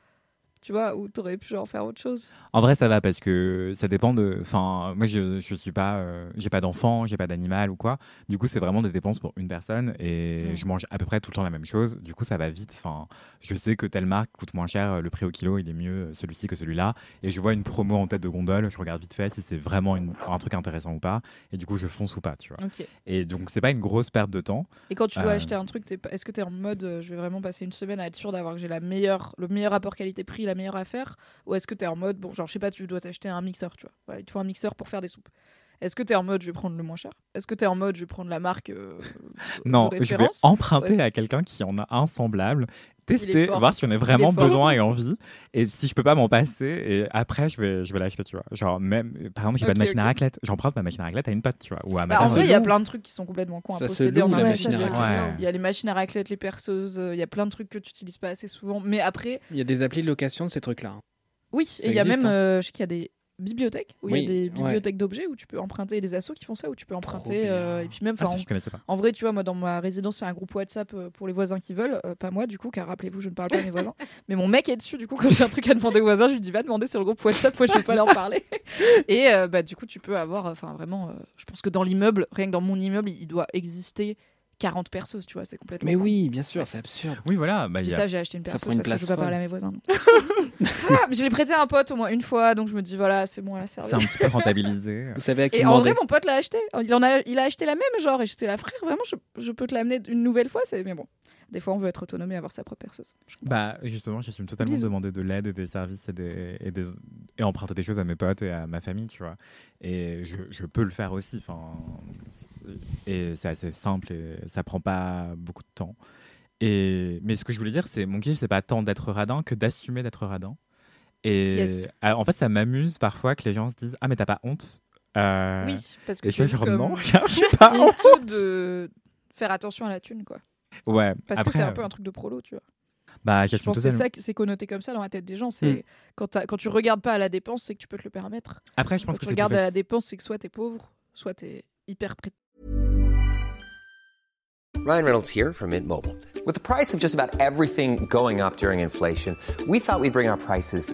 tu vois, où tu aurais pu genre faire autre chose. En vrai, ça va parce que ça dépend de. Enfin, moi, je, je suis pas. euh, j'ai pas d'enfant, j'ai pas d'animal ou quoi. Du coup, c'est vraiment des dépenses pour une personne et je mange à peu près tout le temps la même chose. Du coup, ça va vite. Enfin, je sais que telle marque coûte moins cher, le prix au kilo, il est mieux celui-ci que celui-là. Et je vois une promo en tête de gondole, je regarde vite fait si c'est vraiment une- un truc intéressant ou pas. Et du coup, je fonce ou pas, tu vois. Et donc, c'est pas une grosse perte de temps. Et quand tu dois Euh. acheter un truc, pas- est-ce que tu es en mode euh, je vais vraiment passer une semaine à être sûr d'avoir que j'ai la meilleure, le meilleur rapport qualité-prix, la meilleure affaire Ou est-ce que tu es en mode, bon, genre, je sais pas, tu dois t'acheter un mixeur, tu vois. Il te faut un mixeur pour faire des soupes. Est-ce que tu es en mode je vais prendre le moins cher? Est-ce que tu es en mode je vais prendre la marque euh, Non, de je vais emprunter Ouais, à quelqu'un qui en a un semblable, tester, voir si on a vraiment besoin et envie. Et si je peux pas m'en passer, et après je vais, je vais l'acheter, tu vois. Genre même, par exemple, j'ai pas de machine à raclette, j'emprunte ma machine à raclette à une pote, tu vois. Ou à ma Bah, en vrai, il y a plein de trucs qui sont complètement cons à posséder en machine à raclette. Ouais. Il y a les machines à raclette, les perceuses, euh, il y a plein de trucs que tu utilises pas assez souvent. Mais après, Il y a des applis de location de ces trucs-là. hein. oui, Ça et il y a même, hein. euh, je sais qu'il y a des bibliothèques où il Oui, y a des ouais. bibliothèques d'objets où tu peux emprunter des assos qui font ça où tu peux emprunter euh, et puis même Ah, ça, je pas. En vrai, tu vois, moi, dans ma résidence, il y a un groupe WhatsApp euh, pour les voisins qui veulent. euh, pas moi, du coup, car rappelez-vous, je ne parle pas à mes voisins. Mais mon mec est dessus, du coup, quand j'ai un truc à demander aux voisins, je lui dis, va demander sur le groupe WhatsApp, moi, je ne vais pas leur parler. Et euh, bah, du coup, tu peux avoir, enfin, vraiment, je pense que dans l'immeuble, rien que dans mon immeuble, il doit exister 40 perceuses, tu vois, c'est complètement. Mais oui, bien sûr, c'est absurde. Oui, voilà. Bah, y a- ça, j'ai acheté une Ça perceuse prend une parce que je veux pas parler à mes voisins. Ah, mais je l'ai prêté à un pote au moins une fois, donc je me dis, voilà, c'est bon, elle a servi. c'est un petit peu rentabilisé. Vous savez à qui Et en vrai, mon pote l'a acheté. Il, en a, il a acheté la même, genre, et j'étais là, frère, vraiment, je, je peux te l'amener une nouvelle fois. c'est Mais bon, des fois, on veut être autonome et avoir sa propre perceuse. Je. Bah, justement, j'assume totalement Bisous. demander de l'aide et des services et, des, et, des, et emprunter des choses à mes potes et à ma famille, tu vois. Et je, je peux le faire aussi. Et c'est assez simple et ça prend pas beaucoup de temps. Et, mais ce que je voulais dire, c'est mon kiff, c'est pas tant d'être radin que d'assumer d'être radin. Et Yes. en fait, ça m'amuse parfois que les gens se disent Ah, mais t'as pas honte Euh, Oui, parce que je c'est genre, non, j'ai pas honte. de faire attention à la thune, quoi. Ouais, Parce après, que c'est un peu un truc de prolo, tu vois. Bah, Je pense que c'est totalement. ça, qui- c'est connoté comme ça dans la tête des gens. C'est quand, t'as- quand tu regardes pas à la dépense, c'est que tu peux te le permettre. Après, je Quand pense que tu regardes à la dépense, c'est que soit t'es pauvre, soit t'es hyper prêt. Ryan Reynolds here from Mint Mobile. With the price of just about everything going up during inflation, we thought we'd bring our prices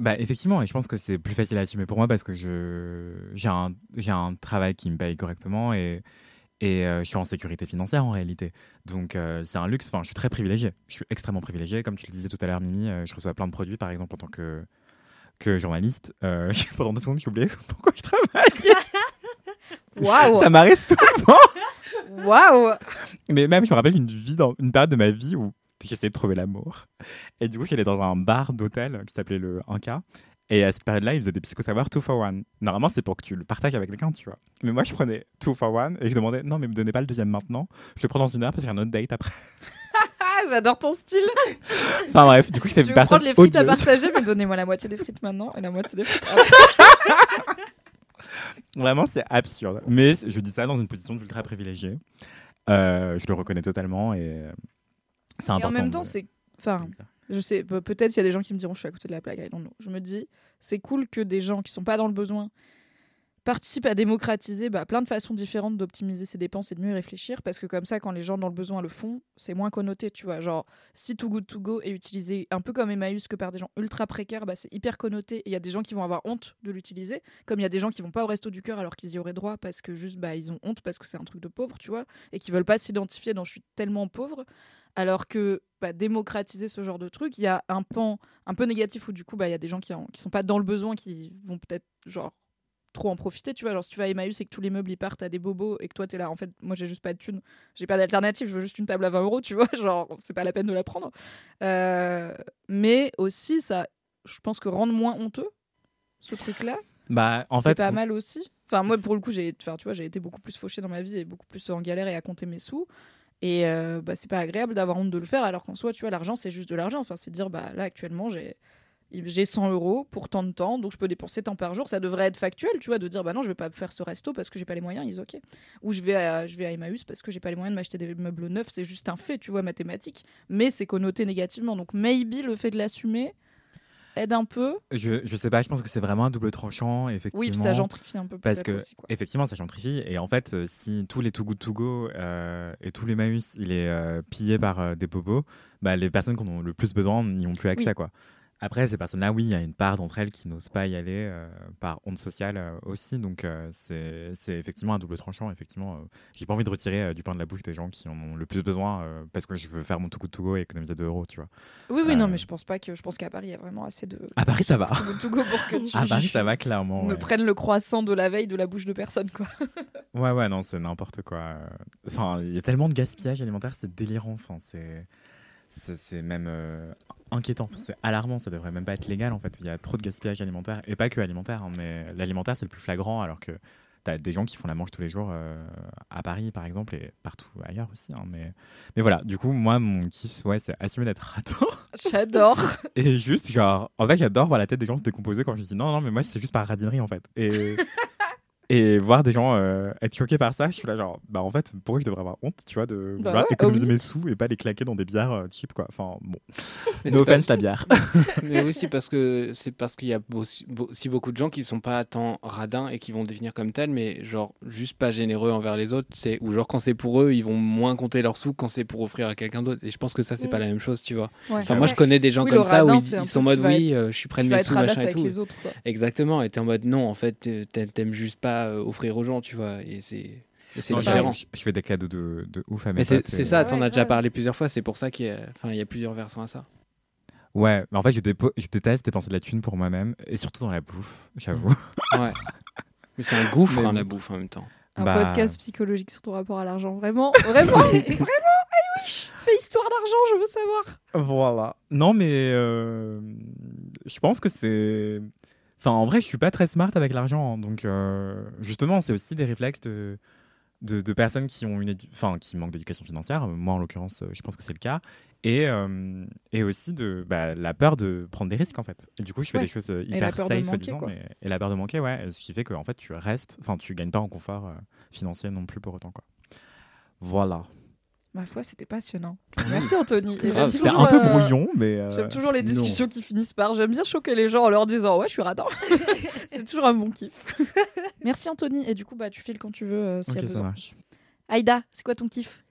Bah effectivement, et je pense que c'est plus facile à assumer pour moi parce que je j'ai un j'ai un travail qui me paye correctement et et euh, je suis en sécurité financière en réalité. Donc euh, c'est un luxe. Enfin, je suis très privilégié. Je suis extrêmement privilégié, comme tu le disais tout à l'heure, Mimi. euh, je reçois plein de produits, par exemple en tant que que journaliste. Pendant deux secondes, j'ai oublié pourquoi je travaille. Waouh Ça m'arrive souvent. Waouh Mais même, je me rappelle une vie dans une période de ma vie où j'essayais de trouver l'amour. Et du coup, j'allais dans un bar d'hôtel qui s'appelait le 1K. Et à cette période-là, ils faisaient des psychosavoirs 2 for 1. Normalement, c'est pour que tu le partages avec quelqu'un, tu vois. Mais moi, je prenais 2 for 1 et je demandais non, mais me donnez pas le deuxième maintenant. Je le prends dans une heure parce que j'ai un autre date après. J'adore ton style Enfin bref, du coup, j'étais Je une vais personne prendre les frites à partager, mais donnez-moi la moitié des frites maintenant et la moitié des frites après. Vraiment, c'est absurde. Mais je dis ça dans une position d'ultra privilégiée. Euh, je le reconnais totalement et Et en même temps, c'est... Enfin, je sais, pe- peut-être il y a des gens qui me diront je suis à côté de la plaque. Know. Je me dis, c'est cool que des gens qui sont pas dans le besoin participent à démocratiser bah, plein de façons différentes d'optimiser ses dépenses et de mieux y réfléchir parce que comme ça quand les gens dans le besoin le font c'est moins connoté tu vois genre si Too Good To Go est utilisé un peu comme Emmaüs que par des gens ultra précaires bah, c'est hyper connoté et il y a des gens qui vont avoir honte de l'utiliser comme il y a des gens qui vont pas au resto du cœur alors qu'ils y auraient droit parce que juste bah ils ont honte parce que c'est un truc de pauvre tu vois et qui veulent pas s'identifier dans je suis tellement pauvre Alors que bah, démocratiser ce genre de truc, il y a un pan un peu négatif où du coup, bah, il y a des gens qui, en- qui sont pas dans le besoin, qui vont peut-être genre trop en profiter, tu vois. Genre si tu vas à Emmaüs et que tous les meubles ils partent à des bobos et que toi t'es là, en fait, moi j'ai juste pas de thune, j'ai pas d'alternative, je veux juste une table à 20 euros, tu vois. Genre c'est pas la peine de la prendre. Euh, mais aussi, ça, je pense que rendre moins honteux ce truc-là, Bah, en c'est fait, pas faut- mal aussi. Enfin, moi, pour le coup, j'ai, enfin, tu vois, j'ai été beaucoup plus fauchée dans ma vie et beaucoup plus en galère et à compter mes sous. Et euh, bah, c'est pas agréable d'avoir honte de le faire, alors qu'en soi, tu vois, l'argent, c'est juste de l'argent. Enfin, c'est dire, bah là, actuellement, j'ai, j'ai 100 euros pour tant de temps, donc je peux dépenser tant par jour. Ça devrait être factuel, tu vois, de dire, bah non, je vais pas faire ce resto parce que j'ai pas les moyens, ils ok. Ou je vais à, je vais à Emmaüs parce que j'ai pas les moyens de m'acheter des meubles neufs, c'est juste un fait, tu vois, mathématique. Mais c'est connoté négativement. Donc, maybe le fait de l'assumer aide un peu. je, je sais pas, je pense que c'est vraiment un double tranchant, effectivement. Oui, puis ça gentrifie un peu Parce que, aussi, quoi. effectivement, ça gentrifie. Et en fait, euh, si tous les Too Good To Go euh, et tous les Maïs, il est euh, pillé par euh, des bobos, bah, les personnes qui en ont le plus besoin n'y ont plus accès. Oui. Quoi. Après, ces personnes-là, oui, il y a une part d'entre elles qui n'osent pas y aller euh, par honte sociale euh, aussi. Donc, euh, c'est effectivement un double tranchant. Effectivement, euh, j'ai pas envie de retirer du pain de la bouche des gens qui en ont le plus besoin parce que je veux faire mon Too Good To Go et économiser 2 euros, tu vois. Oui, oui, non, mais je pense pas que. Je pense qu'à Paris, il y a vraiment assez de. À Paris, ça va. de to go pour que tu À Paris, ça va clairement. ne ouais. prennes le croissant de la veille de la bouche de personne, quoi. Ouais, ouais, non, c'est n'importe quoi. Enfin, il y a tellement de gaspillage alimentaire, c'est délirant. Enfin, c'est, c'est, même euh, inquiétant. C'est alarmant. Ça devrait même pas être légal, en fait. Il y a trop de gaspillage alimentaire. Et pas que alimentaire, hein, mais l'alimentaire, c'est le plus flagrant, alors que t'as des gens qui font la manche tous les jours euh, à Paris, par exemple, et partout ailleurs aussi. hein, mais, mais voilà, du coup, moi, mon kiff, ouais, c'est assumer d'être raton. J'adore. Et juste, genre, en fait, j'adore voir la tête des gens se décomposer quand je dis non, non, mais moi, c'est juste par radinerie, en fait. Et, et voir des gens euh, être choqués par ça, je suis là, genre, bah, en fait, pourquoi je devrais avoir honte, tu vois, de Bah vouloir ouais, économiser oui. mes sous et pas les claquer dans des bières euh, cheap, quoi. Enfin, bon. Mais no offense, la bière. Mais aussi parce que c'est parce qu'il y a aussi, aussi beaucoup de gens qui sont pas tant radins et qui vont devenir comme tels, mais genre juste pas généreux envers les autres. C'est ou genre quand c'est pour eux, ils vont moins compter leurs sous quand c'est pour offrir à quelqu'un d'autre. Et je pense que ça c'est Mm. pas la même chose, tu vois. Ouais. Enfin moi je connais des gens Oui, comme ça où radin, ils, un ils sont en mode oui, euh, je suis près de mes sous machin et tout. les autres. Exactement. Et t'es en mode non, en fait t'a- t'aimes juste pas euh, offrir aux gens, tu vois. Et c'est c'est différent. je, je fais des cadeaux de, de ouf à mes Mais c'est potes c'est et- ça, Ouais, t'en as déjà parlé plusieurs fois. C'est pour ça qu'il y a, y plusieurs versions à ça. Ouais, mais en fait, je, dépo- je déteste dépenser de la thune pour moi-même, et surtout dans la bouffe, j'avoue. Ouais. Mais c'est un gouffre Mais hein, la bouffe en même temps. Un Bah. podcast psychologique sur ton rapport à l'argent. Vraiment, vraiment, vraiment. Oui, fais histoire d'argent, je veux savoir. Voilà. Non, mais euh, je pense que c'est. Enfin, en vrai, je suis pas très smart avec l'argent. hein, donc, euh, justement, c'est aussi des réflexes de, de, de personnes qui, ont une enfin, qui manquent d'éducation financière. Moi, en l'occurrence, euh, je pense que c'est le cas. Et, euh, et aussi de bah, la peur de prendre des risques, en fait. Et du coup, je fais Ouais. des choses euh, hyper safe, soi-disant. Et la peur de manquer, ouais. Ce qui fait que, en fait, tu restes. Enfin, tu gagnes pas en confort euh, financier non plus pour autant, quoi. Voilà. Ma foi, c'était passionnant. Merci Anthony. C'était un peu euh, brouillon, mais. euh, J'aime toujours les non. discussions qui finissent par. J'aime bien choquer les gens en leur disant ouais, je suis radin. c'est toujours un bon kiff. Merci Anthony. Et du coup, bah tu files quand tu veux euh, s'il y Ok, a ça besoin. marche. Aïda, c'est quoi ton kiff?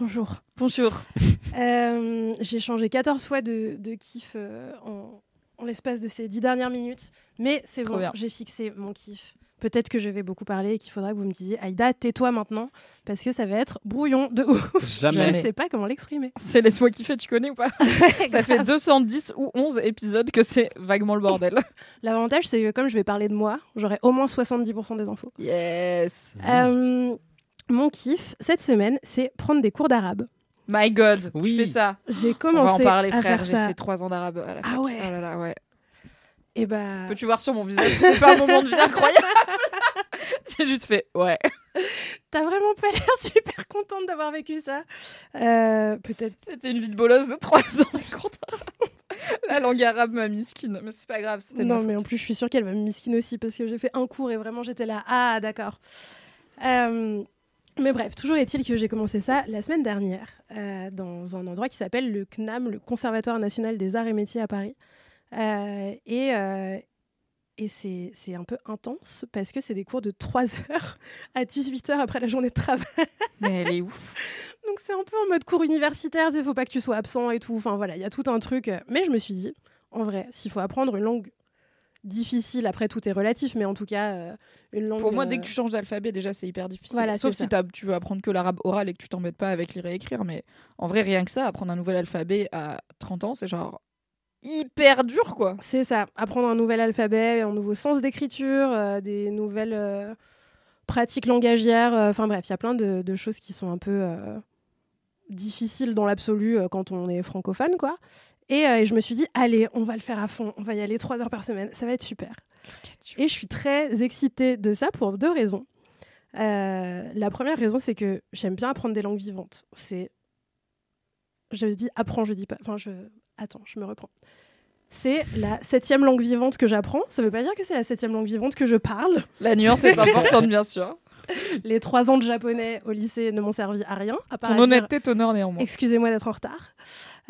Bonjour. Bonjour. Euh, J'ai changé 14 fois de, de kiff euh, en, en l'espace de ces 10 dernières minutes. Mais c'est bon, j'ai fixé mon kiff. Peut-être que je vais beaucoup parler et qu'il faudra que vous me disiez Aïda, tais-toi maintenant, parce que ça va être brouillon de ouf. Jamais. Je ne sais pas comment l'exprimer. C'est Laisse-moi kiffer, tu connais ou pas Ça fait 210 ou 11 épisodes que c'est vaguement le bordel. L'avantage, c'est que comme je vais parler de moi, j'aurai au moins 70% des infos. Yes. Euh, mon kiff, cette semaine, c'est prendre des cours d'arabe. My God. Oui. Fais ça. J'ai On commencé va en parler, à frère. J'ai ça. fait 3 ans d'arabe à la Ah ouais. Oh là là, ouais. Et bah, Peux-tu voir sur mon visage C'est pas un moment de vie incroyable. J'ai juste fait ouais. t'as vraiment pas l'air super contente d'avoir vécu ça. Euh, Peut-être. C'était une vie de bolosse de 3 ans. La langue arabe m'a miskine. Mais c'est pas grave. C'était ma Non, mais en plus, je suis sûre qu'elle va me miskine aussi parce que j'ai fait un cours et vraiment j'étais là. Ah, d'accord. Euh, mais bref, toujours est-il que j'ai commencé ça la semaine dernière euh, dans un endroit qui s'appelle le CNAM, le Conservatoire national des arts et métiers à Paris. Euh, et euh, et c'est c'est un peu intense parce que c'est des cours de 3 heures à 18 heures après la journée de travail. Mais elle est ouf. Donc c'est un peu en mode cours universitaire, il faut pas que tu sois absent et tout. Enfin voilà, il y a tout un truc. Mais je me suis dit, en vrai, s'il faut apprendre une langue difficile. Après, tout est relatif, mais en tout cas, euh, une langue. Pour moi, dès que tu changes d'alphabet, déjà, c'est hyper difficile. Voilà, Sauf si tu veux apprendre que l'arabe oral et que tu t'embêtes pas avec lire et écrire. Mais en vrai, rien que ça, apprendre un nouvel alphabet à 30 ans, c'est genre hyper dur, quoi. C'est ça, apprendre un nouvel alphabet, un nouveau sens d'écriture, euh, des nouvelles euh, pratiques langagières. euh, Enfin bref, il y a plein de, de choses qui sont un peu difficiles dans l'absolu quand on est francophone, quoi. Et, et je me suis dit, allez, on va le faire à fond, on va y aller trois heures par semaine, ça va être super. Et je suis très excitée de ça pour deux raisons. Euh, la première raison, c'est que j'aime bien apprendre des langues vivantes. C'est. Je dis apprends, je dis pas. Enfin, je. Attends, je me reprends. C'est la septième langue vivante que j'apprends. Ça veut pas dire que c'est la septième langue vivante que je parle. La nuance est importante, bien sûr. Les trois ans de japonais au lycée ne m'ont servi à rien. À part Ton à honnêteté t'honore néanmoins. Excusez-moi d'être en retard.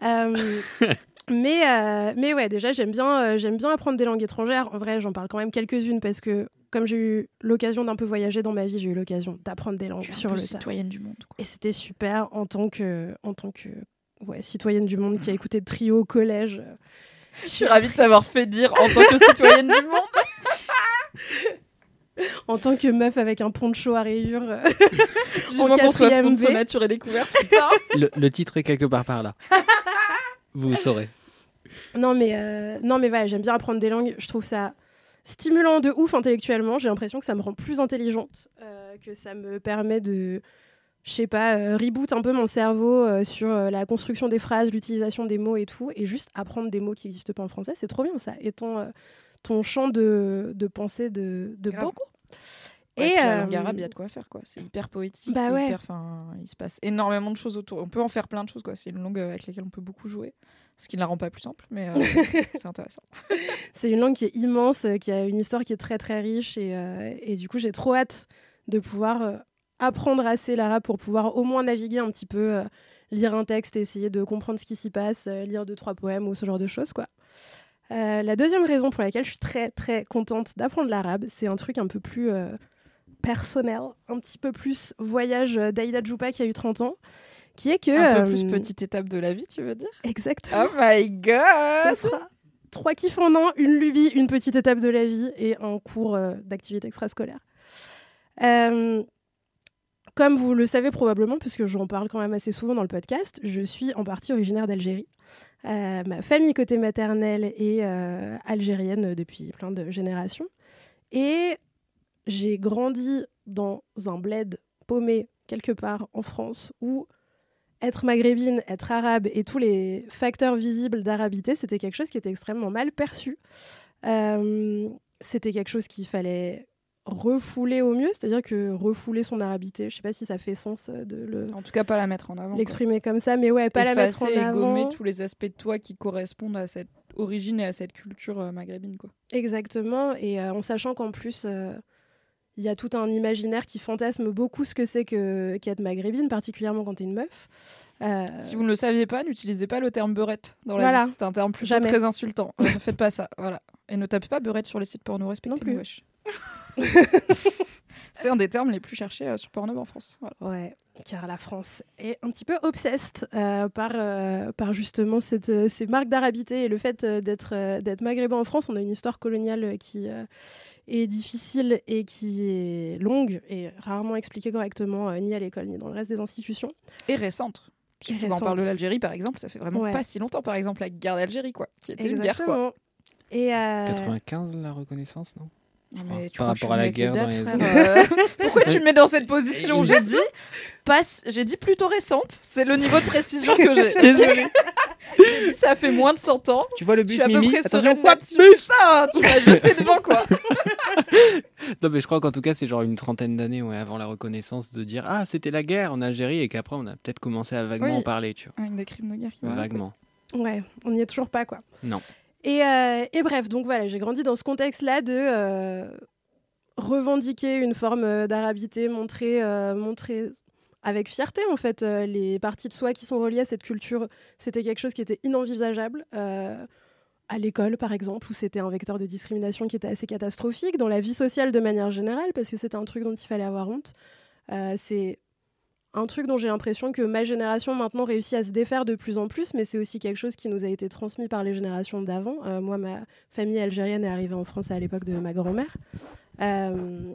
Euh, mais, euh, mais ouais, déjà, j'aime bien, euh, j'aime bien apprendre des langues étrangères. En vrai, j'en parle quand même quelques-unes parce que, comme j'ai eu l'occasion d'un peu voyager dans ma vie, j'ai eu l'occasion d'apprendre des langues Je suis un sur peu le tas. citoyenne du monde. quoi. Et c'était super en tant que, en tant que ouais, citoyenne du monde qui a écouté Trio au collège. Je suis ravie de t'avoir fait dire en tant que citoyenne du monde. En tant que meuf avec un poncho à rayures. euh, Vivement qu'on soit sponsor nature et découverte, putain. Le, le titre est quelque part par là. Vous saurez. Non, mais, euh, non, mais voilà, j'aime bien apprendre des langues. Je trouve ça stimulant de ouf intellectuellement. J'ai l'impression que ça me rend plus intelligente, euh, que ça me permet de, je sais pas, euh, reboot un peu mon cerveau euh, sur euh, la construction des phrases, l'utilisation des mots et tout. Et juste apprendre des mots qui n'existent pas en français, c'est trop bien ça. Étant euh, ton champ de, de pensée de, de beaucoup. Et puis la langue arabe, il y a de quoi faire, quoi. C'est hyper poétique, Bah c'est ouais. hyper. Enfin, il se passe énormément de choses autour. On peut en faire plein de choses, quoi. C'est une langue avec laquelle on peut beaucoup jouer, ce qui ne la rend pas plus simple, mais c'est intéressant. C'est une langue qui est immense, qui a une histoire qui est très très riche et, et du coup j'ai trop hâte de pouvoir apprendre assez l'arabe pour pouvoir au moins naviguer un petit peu, euh, lire un texte essayer de comprendre ce qui s'y passe, euh, lire deux trois poèmes ou ce genre de choses quoi. Euh, la deuxième raison pour laquelle je suis très très contente d'apprendre l'arabe, c'est un truc un peu plus personnel, un petit peu plus voyage d'Aïda Djoupa qui a eu 30 ans, qui est que... Un peu plus petite étape de la vie, tu veux dire? Exactement. Oh my Ça god sera trois kiffs en un, une lubie, une petite étape de la vie et un cours d'activité extrascolaire. Euh, comme vous le savez probablement, puisque j'en parle quand même assez souvent dans le podcast, je suis en partie originaire d'Algérie. Euh, ma famille côté maternelle est euh, algérienne depuis plein de générations. Et j'ai grandi dans un bled paumé quelque part en France où être maghrébine, être arabe et tous les facteurs visibles d'arabité, c'était quelque chose qui était extrêmement mal perçu. Euh, c'était quelque chose qu'il fallait refouler au mieux, c'est-à-dire que refouler son arabité, je sais pas si ça fait sens euh, de le- En tout cas, pas la mettre en avant. l'exprimer comme ça, mais ouais, pas la mettre en Effacer et avant. gommer tous les aspects de toi qui correspondent à cette origine et à cette culture euh, maghrébine, quoi. Exactement, et euh, en sachant qu'en plus, il y a tout un imaginaire qui fantasme beaucoup ce que c'est que qu'être maghrébine, particulièrement quand t'es une meuf. Euh, Si vous ne le saviez pas, n'utilisez pas le terme beurette dans la Voilà. C'est un terme plutôt Jamais. très insultant. Ne faites pas ça, voilà. Et ne tapez pas beurette sur les sites porno respectés. plus. C'est un des termes les plus cherchés euh, sur Pornhub en France. Voilà. Ouais, car la France est un petit peu obsessed euh, par, euh, par justement cette, euh, ces marques d'arabité et le fait euh, d'être euh, d'être maghrébin en France. On a une histoire coloniale qui euh, est difficile et qui est longue et rarement expliquée correctement, euh, ni à l'école ni dans le reste des institutions. Et récente. Quand on parle de l'Algérie, par exemple, ça fait vraiment Ouais. pas si longtemps. Par exemple, la guerre d'Algérie, quoi, qui était une guerre, quoi. Exactement. Et euh, 95 la reconnaissance, non? Mais tu Par je rapport à la guerre dans les- frère, euh, Pourquoi tu me mets dans cette position J'ai dit, passe, j'ai dit plutôt récente. C'est le niveau de précision que j'ai. Désolé. J'ai dit ça fait moins de 100 ans. Tu vois le Je bus suis à peu Mimi près Attention, quoi tu m'as jeté devant quoi. Non, mais je crois qu'en tout cas, c'est genre une trentaine d'années ouais, avant la reconnaissance de dire Ah, c'était la guerre en Algérie et qu'après, on a peut-être commencé à vaguement Oui. en parler, tu vois. Une des crimes de guerre qui Vaguement. Ouais, on n'y est toujours pas, quoi. Non. Et, euh, et bref, donc voilà, j'ai grandi dans ce contexte-là de euh, revendiquer une forme euh, d'arabité, montrer, montrer avec fierté, en fait, les parties de soi qui sont reliées à cette culture. C'était quelque chose qui était inenvisageable. à l'école, par exemple, où c'était un vecteur de discrimination qui était assez catastrophique, dans la vie sociale de manière générale, parce que c'était un truc dont il fallait avoir honte. C'est un truc dont j'ai l'impression que ma génération maintenant réussit à se défaire de plus en plus, mais c'est aussi quelque chose qui nous a été transmis par les générations d'avant. Euh, moi, ma famille algérienne est arrivée en France à l'époque de ma grand-mère. Euh,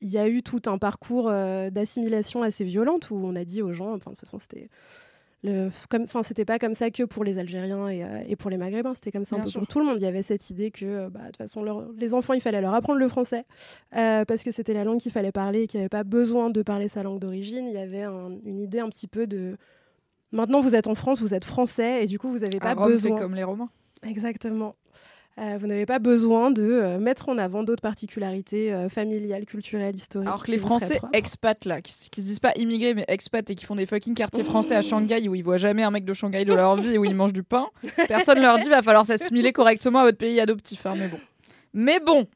Il y a eu tout un parcours euh, d'assimilation assez violente où on a dit aux gens, enfin, de toute c'était. Enfin, c'était pas comme ça que pour les Algériens et, euh, et pour les Maghrébins, c'était comme ça un peu pour tout le monde. Il y avait cette idée que, euh, bah, de toute façon, leur- les enfants, il fallait leur apprendre le français euh, parce que c'était la langue qu'il fallait parler et qu'il n'y avait pas besoin de parler sa langue d'origine. Il y avait un- une idée un petit peu de. Maintenant, vous êtes en France, vous êtes français et du coup, vous n'avez pas Rome, c'est besoin. comme les Romains. Exactement. Euh, vous n'avez pas besoin de euh, mettre en avant d'autres particularités euh, familiales, culturelles, historiques. Alors que les Français expats là, qui, qui se disent pas immigrés mais expats et qui font des fucking quartiers français à Shanghai où ils voient jamais un mec de Shanghai de leur vie et où ils mangent du pain, personne leur dit va falloir s'assimiler correctement à votre pays adoptif. hein, mais bon. Mais bon,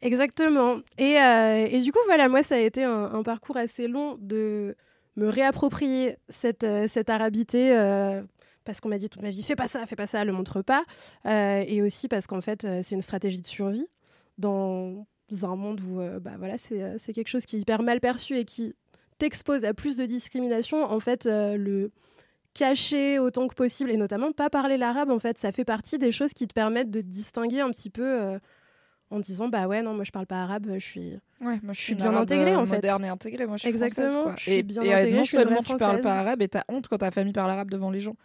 Exactement. Et, et du coup, voilà, moi, ça a été un, un parcours assez long de me réapproprier cette, cette arabité. Parce qu'on m'a dit toute ma vie, fais pas ça, fais pas ça, le montre pas. Euh, et aussi parce qu'en fait, euh, c'est une stratégie de survie dans un monde où euh, bah, voilà, c'est c'est quelque chose qui est hyper mal perçu et qui t'expose à plus de discrimination. En fait, euh, le cacher autant que possible et notamment pas parler l'arabe, en fait, ça fait partie des choses qui te permettent de te distinguer un petit peu. en disant bah ouais non moi je parle pas arabe je suis ouais, moi je suis bien intégrée, en fait. moderne et intégrée. Moi je suis Exactement, quoi. je suis et bien et, intégrée, non je suis seulement tu parles pas arabe et t'as honte quand ta famille parle arabe devant les gens.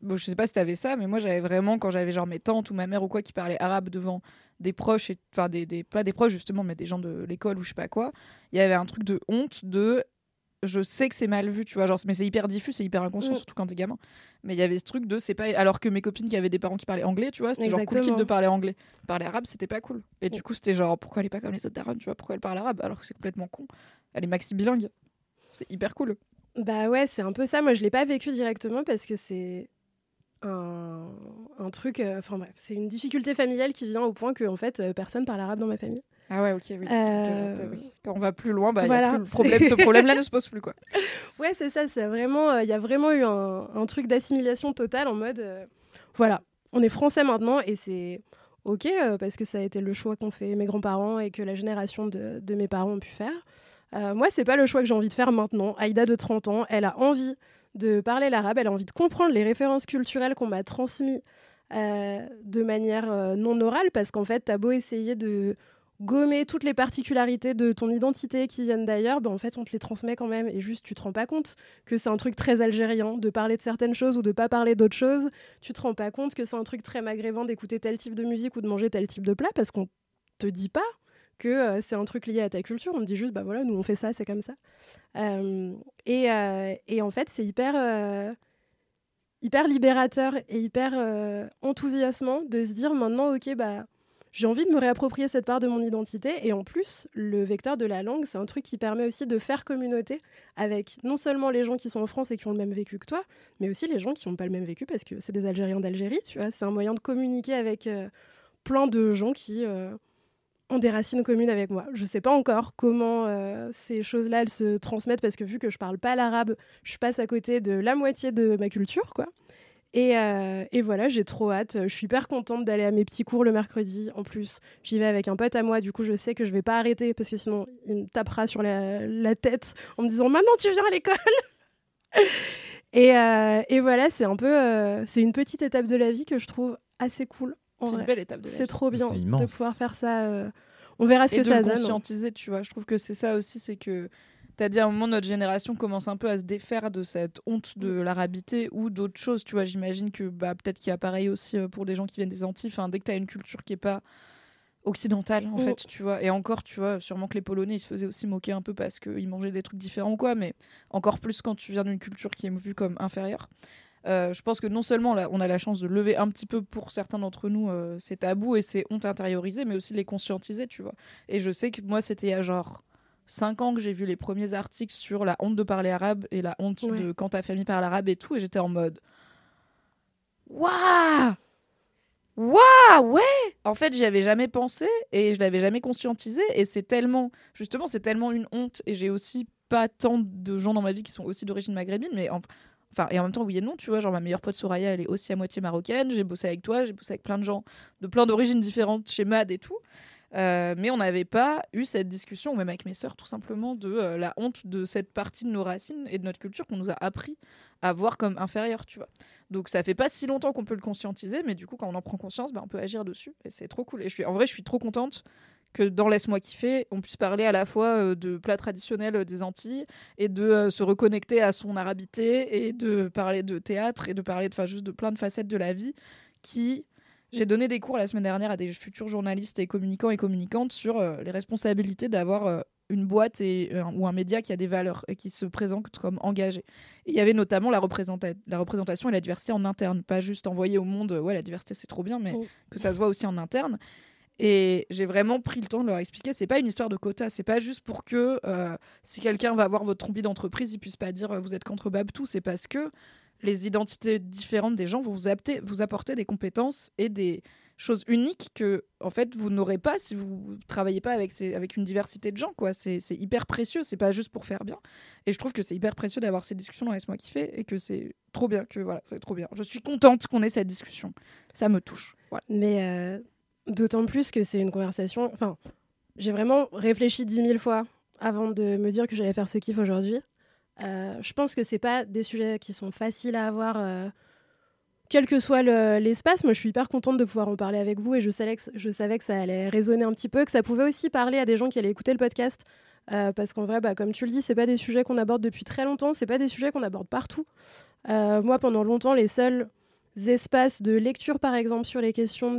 Bon, je sais pas si t'avais ça, mais moi j'avais vraiment quand j'avais genre mes tantes ou ma mère ou quoi qui parlaient arabe devant des proches et enfin des, des pas des proches justement mais des gens de l'école ou je sais pas quoi. Il y avait un truc de honte de je sais que c'est mal vu, tu vois, genre mais c'est hyper diffus, c'est hyper inconscient Mm. surtout quand t'es gamin. Mais il y avait ce truc de c'est pas alors que mes copines qui avaient des parents qui parlaient anglais, tu vois, c'était genre cool kid de parler anglais. Parler arabe, c'était pas cool. Et du coup, c'était genre pourquoi elle est pas comme les autres darons, tu vois, pourquoi elle parle arabe alors que c'est complètement con. Elle est maxi bilingue. C'est hyper cool. bah ouais c'est un peu ça moi je l'ai pas vécu directement parce que c'est un, un truc euh, enfin bref c'est une difficulté familiale qui vient au point que en fait euh, personne parle arabe dans ma famille Ah ouais, OK, oui. Donc, Euh, oui. Quand on va plus loin, bah, il y a voilà, plus le problème, ce problème-là ne se pose plus quoi. ouais c'est ça c'est vraiment euh, il y a vraiment eu un, un truc d'assimilation totale en mode voilà on est français maintenant et c'est ok parce que ça a été le choix qu'ont fait mes grands-parents et que la génération de, de mes parents ont pu faire moi c'est pas le choix que j'ai envie de faire maintenant Aïda de 30 ans elle a envie de parler l'arabe elle a envie de comprendre les références culturelles qu'on m'a transmises euh, de manière euh, non orale parce qu'en fait t'as beau essayer de gommer toutes les particularités de ton identité qui viennent d'ailleurs, ben en fait on te les transmet quand même et juste tu te rends pas compte que c'est un truc très algérien de parler de certaines choses ou de pas parler d'autres choses. Tu te rends pas compte que c'est un truc très maghrébin d'écouter tel type de musique ou de manger tel type de plat parce qu'on te dit pas que euh, c'est un truc lié à ta culture. On dit juste bah voilà nous on fait ça c'est comme ça. Euh, et, euh, et en fait c'est hyper hyper libérateur et hyper enthousiasmant de se dire maintenant ok bah j'ai envie de me réapproprier cette part de mon identité et en plus le vecteur de la langue c'est un truc qui permet aussi de faire communauté avec non seulement les gens qui sont en France et qui ont le même vécu que toi mais aussi les gens qui n'ont pas le même vécu parce que c'est des Algériens d'Algérie tu vois c'est un moyen de communiquer avec plein de gens qui ont des racines communes avec moi je sais pas encore comment euh, ces choses là elles se transmettent parce que vu que je parle pas l'arabe je passe à côté de la moitié de ma culture quoi et, euh, et voilà, j'ai trop hâte. Je suis hyper contente d'aller à mes petits cours le mercredi. En plus, j'y vais avec un pote à moi. Du coup, je sais que je vais pas arrêter parce que sinon, il me tapera sur la, tête en me disant Maman, tu viens à l'école et, euh, et voilà, c'est un peu. c'est une petite étape de la vie que je trouve assez cool. C'est une belle étape de C'est trop bien de pouvoir faire ça. euh, On verra ce et que de ça le donne. conscientiser, tu vois. Je trouve que c'est ça aussi, c'est que t'as dit à un moment notre génération commence un peu à se défaire de cette honte de l'arabité ou d'autres choses, tu vois. J'imagine que bah, peut-être qu'il y a pareil aussi euh, pour des gens qui viennent des Antilles. Enfin, dès que t'as une culture qui est pas occidentale, en Mm. fait, tu vois. Et encore, tu vois, sûrement que les Polonais, ils se faisaient aussi moquer un peu parce qu'ils mangeaient des trucs différents ou quoi, mais encore plus quand tu viens d'une culture qui est vue comme inférieure. Euh, je pense que non seulement là, on a la chance de lever un petit peu pour certains d'entre nous euh, ces tabous et ces hontes intériorisées, mais aussi de les conscientiser, tu vois. Et je sais que moi, c'était il y a genre 5 ans que j'ai vu les premiers articles sur la honte de parler arabe et la honte Ouais. de quand ta famille parle arabe et tout, et j'étais en mode Waouh Waouh Ouais En fait, j'y avais jamais pensé et je l'avais jamais conscientisé, et c'est tellement, justement, c'est tellement une honte, et j'ai aussi pas tant de gens dans ma vie qui sont aussi d'origine maghrébine, mais en, Enfin, et en même temps, oui et non, tu vois. Genre, ma meilleure pote Soraya, elle est aussi à moitié marocaine. J'ai bossé avec toi, j'ai bossé avec plein de gens de plein d'origines différentes chez MAD et tout. Euh, mais on n'avait pas eu cette discussion, même avec mes sœurs, tout simplement, de euh, la honte de cette partie de nos racines et de notre culture qu'on nous a appris à voir comme inférieure, tu vois. Donc ça fait pas si longtemps qu'on peut le conscientiser, mais du coup, quand on en prend conscience, bah, on peut agir dessus. Et c'est trop cool. Et je suis, en vrai, je suis trop contente que dans Laisse-moi kiffer, on puisse parler à la fois euh, de plats traditionnels euh, des Antilles et de euh, se reconnecter à son arabité et de parler de théâtre et de parler de, juste de plein de facettes de la vie qui... J'ai donné des cours la semaine dernière à des futurs journalistes et communicants et communicantes sur les responsabilités d'avoir une boîte et, euh, ou un média qui a des valeurs et qui se présente comme engagé. Il y avait notamment la, représenta- la représentation et la diversité en interne, pas juste envoyer au monde, ouais, la diversité c'est trop bien, mais Mm. que ça se voit aussi en interne. Et j'ai vraiment pris le temps de leur expliquer, c'est pas une histoire de quota, c'est pas juste pour que euh, si quelqu'un va voir votre trombi d'entreprise, il puisse pas dire euh, vous êtes contre Babtou, c'est parce que les identités différentes des gens vont vous, apporter- vous apporter des compétences et des choses uniques que en fait vous n'aurez pas si vous travaillez pas avec, avec une diversité de gens quoi. C'est hyper précieux c'est pas juste pour faire bien. Et je trouve que c'est hyper précieux d'avoir ces discussions dans laisse-moi kiffer et que c'est trop bien que voilà c'est trop bien. Je suis contente qu'on ait cette discussion. Ça me touche. Mais euh, d'autant plus que c'est une conversation. Enfin, j'ai vraiment réfléchi dix mille fois avant de me dire que j'allais faire ce kiff aujourd'hui. Euh, je pense que c'est pas des sujets qui sont faciles à avoir, euh, quel que soit le- l'espace. Moi, je suis hyper contente de pouvoir en parler avec vous et je savais, que, ça allait résonner un petit peu, que ça pouvait aussi parler à des gens qui allaient écouter le podcast. Euh, parce qu'en vrai, bah, comme tu le dis, c'est pas des sujets qu'on aborde depuis très longtemps, c'est pas des sujets qu'on aborde partout. Moi, pendant longtemps, les seuls espaces de lecture, par exemple, sur les questions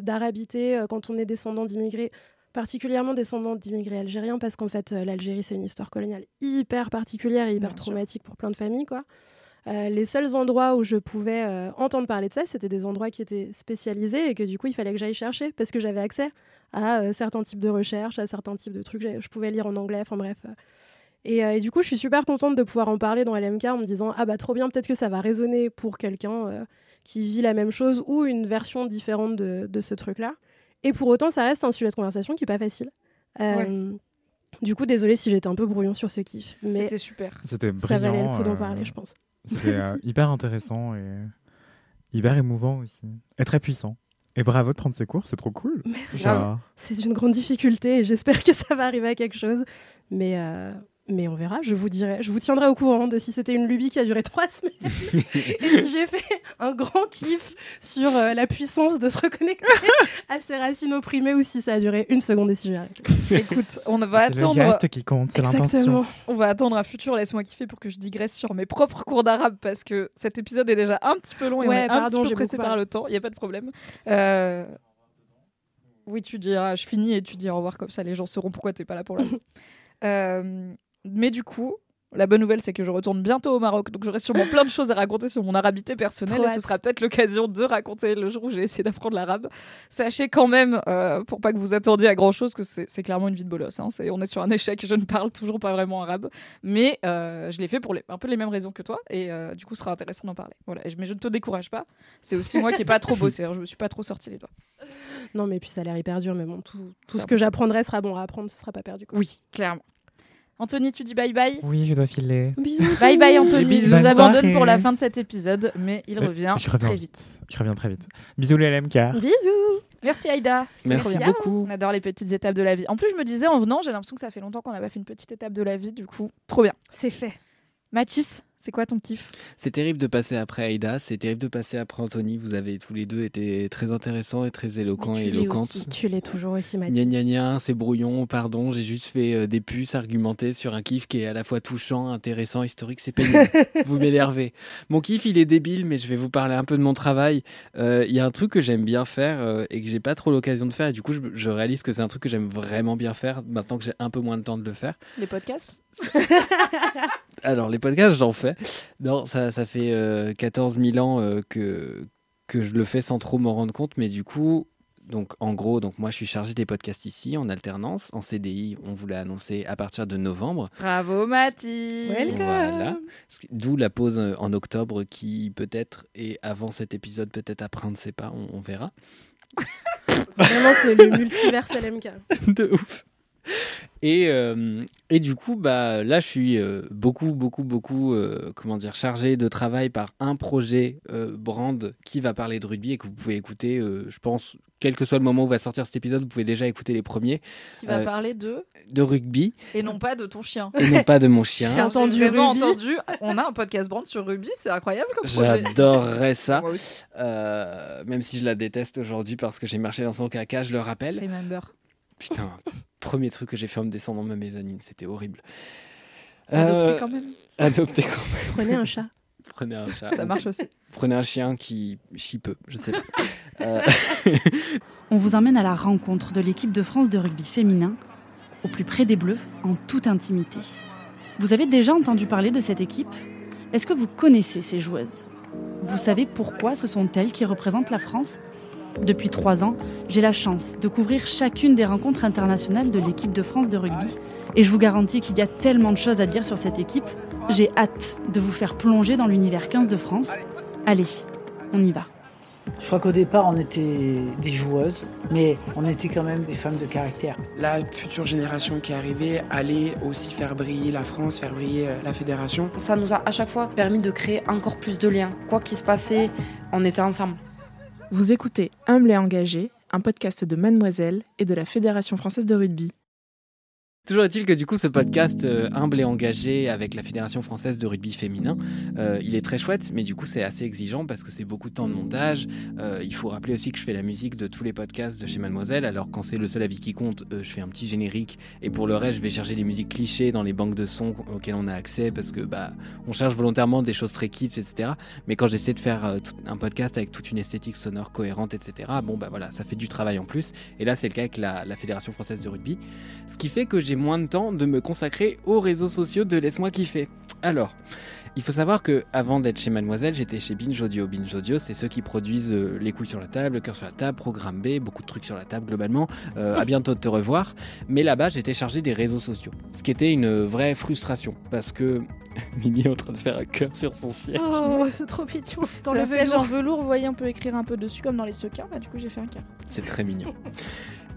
d'arabité, euh, quand on est descendant d'immigrés, particulièrement descendant d'immigrés algériens, parce qu'en fait, euh, l'Algérie, c'est une histoire coloniale hyper particulière et hyper Bien sûr. traumatique pour plein de familles, quoi. Euh, les seuls endroits où je pouvais euh, entendre parler de ça, c'était des endroits qui étaient spécialisés et que du coup, il fallait que j'aille chercher parce que j'avais accès à euh, certains types de recherches, à certains types de trucs. Je pouvais lire en anglais, enfin bref. Et, et du coup, je suis super contente de pouvoir en parler dans LMK en me disant Ah bah trop bien, peut-être que ça va résonner pour quelqu'un qui vit la même chose ou une version différente de, de ce truc-là. Et pour autant, ça reste un sujet de conversation qui n'est pas facile. Euh, Du coup, désolée si j'étais un peu brouillon sur ce kiff, mais c'était super C'était ça brillant. valait le coup d'en euh, parler, je pense. C'était euh, hyper intéressant et hyper émouvant aussi. Et très puissant. Et bravo de prendre ces cours, c'est trop cool. Merci. Ça- C'est une grande difficulté et j'espère que ça va arriver à quelque chose. Mais, euh, mais on verra, je vous dirai, je vous tiendrai au courant de si c'était une lubie qui a duré trois semaines et si j'ai fait un grand kiff sur euh, la puissance de se reconnecter à ses racines opprimées ou si ça a duré une seconde et si j'ai arrêté. écoute on va C'est le attendre geste qui compte, c'est l'intention. On va attendre un futur Laisse-moi kiffer pour que je digresse sur mes propres cours d'arabe parce que cet épisode est déjà un petit peu long et on Ouais, est un pardon, petit peu pressé par le temps. Il n'y a pas de problème. Euh, Oui, tu diras, je finis et tu dis au revoir comme ça, les gens sauront pourquoi t'es pas là pour la. Euh, Mais du coup, la bonne nouvelle, c'est que je retourne bientôt au Maroc, donc j'aurai sûrement plein de choses à raconter sur mon arabité personnelle et ce sera peut-être l'occasion de raconter le jour où j'ai essayé d'apprendre l'arabe. Sachez quand même, euh, pour pas que vous attendiez à grand chose, que c'est clairement une vie de bolos. hein. On est sur un échec, je ne parle toujours pas vraiment arabe, mais euh, je l'ai fait pour les- un peu les mêmes raisons que toi, et euh, du coup, ce sera intéressant d'en parler. Voilà. Mais je ne te décourage pas. C'est aussi moi qui n'ai pas trop bossé. hein. Je me suis pas trop sorti les doigts. Non, mais puis ça a l'air hyper dur, mais bon, tout, tout ce que j'apprendrai sera bon à apprendre, ce sera pas perdu. Quoi. Oui, clairement. Anthony, tu dis bye bye. Oui, je dois filer. Bisous. Bye bye Anthony. bisous. Il nous abandonne soirée. pour la fin de cet épisode, mais il Euh, revient je reviens très vite. Je reviens très vite. Bisous les LMK. Bisous. Merci Aïda. Merci bien. beaucoup. On adore les petites étapes de la vie. En plus, je me disais en venant, j'ai l'impression que ça fait longtemps qu'on n'a pas fait une petite étape de la vie, du coup, trop bien. C'est fait. Mathis, c'est quoi ton kiff? C'est terrible de passer après Aïda, c'est terrible de passer après Anthony. Vous avez tous les deux été très intéressants et très éloquents et tu l'es éloquentes. aussi, Tu l'es toujours aussi, Gna Mathieu. gna gna, c'est brouillon, pardon, j'ai juste fait euh, des puces argumentées sur un kiff qui est à la fois touchant, intéressant, historique, c'est pénible. vous m'énervez. Mon kiff, il est débile, mais je vais vous parler un peu de mon travail. Euh, Il y a un truc que j'aime bien faire euh, et que j'ai pas trop l'occasion de faire, et du coup, je, je réalise que c'est un truc que j'aime vraiment bien faire maintenant que j'ai un peu moins de temps de le faire. Les podcasts? Alors, les podcasts, j'en fais. Non, ça, ça fait euh, 14 000 ans euh, que, que je le fais sans trop m'en rendre compte, mais du coup, donc en gros, donc moi je suis chargé des podcasts ici en alternance, en CDI, on vous l'a annoncé à partir de novembre. Bravo Mathis Welcome. Voilà. D'où la pause euh, en octobre qui peut-être est avant cet épisode, peut-être après, on ne sait pas, on, on verra. Vraiment, c'est le multiverse LMK. de ouf. Et, euh, et du coup, bah, là, je suis euh, beaucoup, beaucoup, beaucoup, euh, comment dire, chargé de travail par un projet euh, brand qui va parler de rugby et que vous pouvez écouter, euh, je pense, quel que soit le moment où va sortir cet épisode, vous pouvez déjà écouter les premiers Qui va Euh, parler de. de rugby Et non pas de ton chien. et non pas de mon chien. J'ai entendu entendu. On a un podcast brand sur rugby, c'est incroyable comme projet. J'adorerais ça. Moi aussi. Euh, même si je la déteste aujourd'hui parce que j'ai marché dans son caca, je le rappelle. Remember. Putain, premier truc que j'ai fait en me descendant ma mezzanine, c'était horrible. Adopté Euh, quand même. adopté quand même. Prenez un chat. Prenez un chat. Ça marche aussi. Prenez un chien qui chie peu, je sais pas. Euh, On vous emmène à la rencontre de l'équipe de France de rugby féminin, au plus près des Bleus, en toute intimité. Vous avez déjà entendu parler de cette équipe? Est-ce que vous connaissez ces joueuses? Vous savez pourquoi ce sont elles qui représentent la France? Depuis trois ans, j'ai la chance de couvrir chacune des rencontres internationales de l'équipe de France de rugby, et je vous garantis qu'il y a tellement de choses à dire sur cette équipe. J'ai hâte de vous faire plonger dans l'univers 15 de France. Allez, on y va. Je crois qu'au départ, on était des joueuses, mais on était quand même des femmes de caractère. La future génération qui est arrivée allait aussi faire briller la France, faire briller euh, la fédération. Ça nous a à chaque fois permis de créer encore plus de liens. Quoi qu'il se passait, on était ensemble. Vous écoutez Humble et engagé, un podcast de Mademoiselle et de la Fédération française de rugby. Toujours est-il que du coup ce podcast euh, humble et engagé avec la Fédération française de rugby féminin, euh, il est très chouette, mais du coup c'est assez exigeant parce que c'est beaucoup de temps de montage. Euh, il faut rappeler aussi que je fais la musique de tous les podcasts de chez Mademoiselle, alors quand c'est le seul avis qui compte, je fais un petit générique et pour le reste je vais chercher les musiques clichés dans les banques de sons auxquelles on a accès parce que bah on cherche volontairement des choses très kitsch, etc. Mais quand j'essaie de faire un podcast avec toute une esthétique sonore cohérente, etc. Bon bah voilà, ça fait du travail en plus. Et là c'est le cas avec la, la Fédération française de rugby. Ce qui fait que j'ai moins de temps de me consacrer aux réseaux sociaux de Laisse-moi kiffer. Alors, il faut savoir que avant d'être chez Mademoiselle, j'étais chez Binge Audio. Binge Audio, c'est ceux qui produisent euh, Les couilles sur la table, Le cœur sur la table, Programme B, beaucoup de trucs sur la table globalement. Euh, à bientôt de te revoir. Mais là-bas, j'étais chargé des réseaux sociaux. Ce qui était une vraie frustration parce que Mimi est en train de faire un cœur sur son siège. Oh, c'est trop mignon. Dans le siège en velours. velours, vous voyez, on peut écrire un peu dessus comme dans les sequins. Bah, du coup, j'ai fait un cœur. C'est très mignon.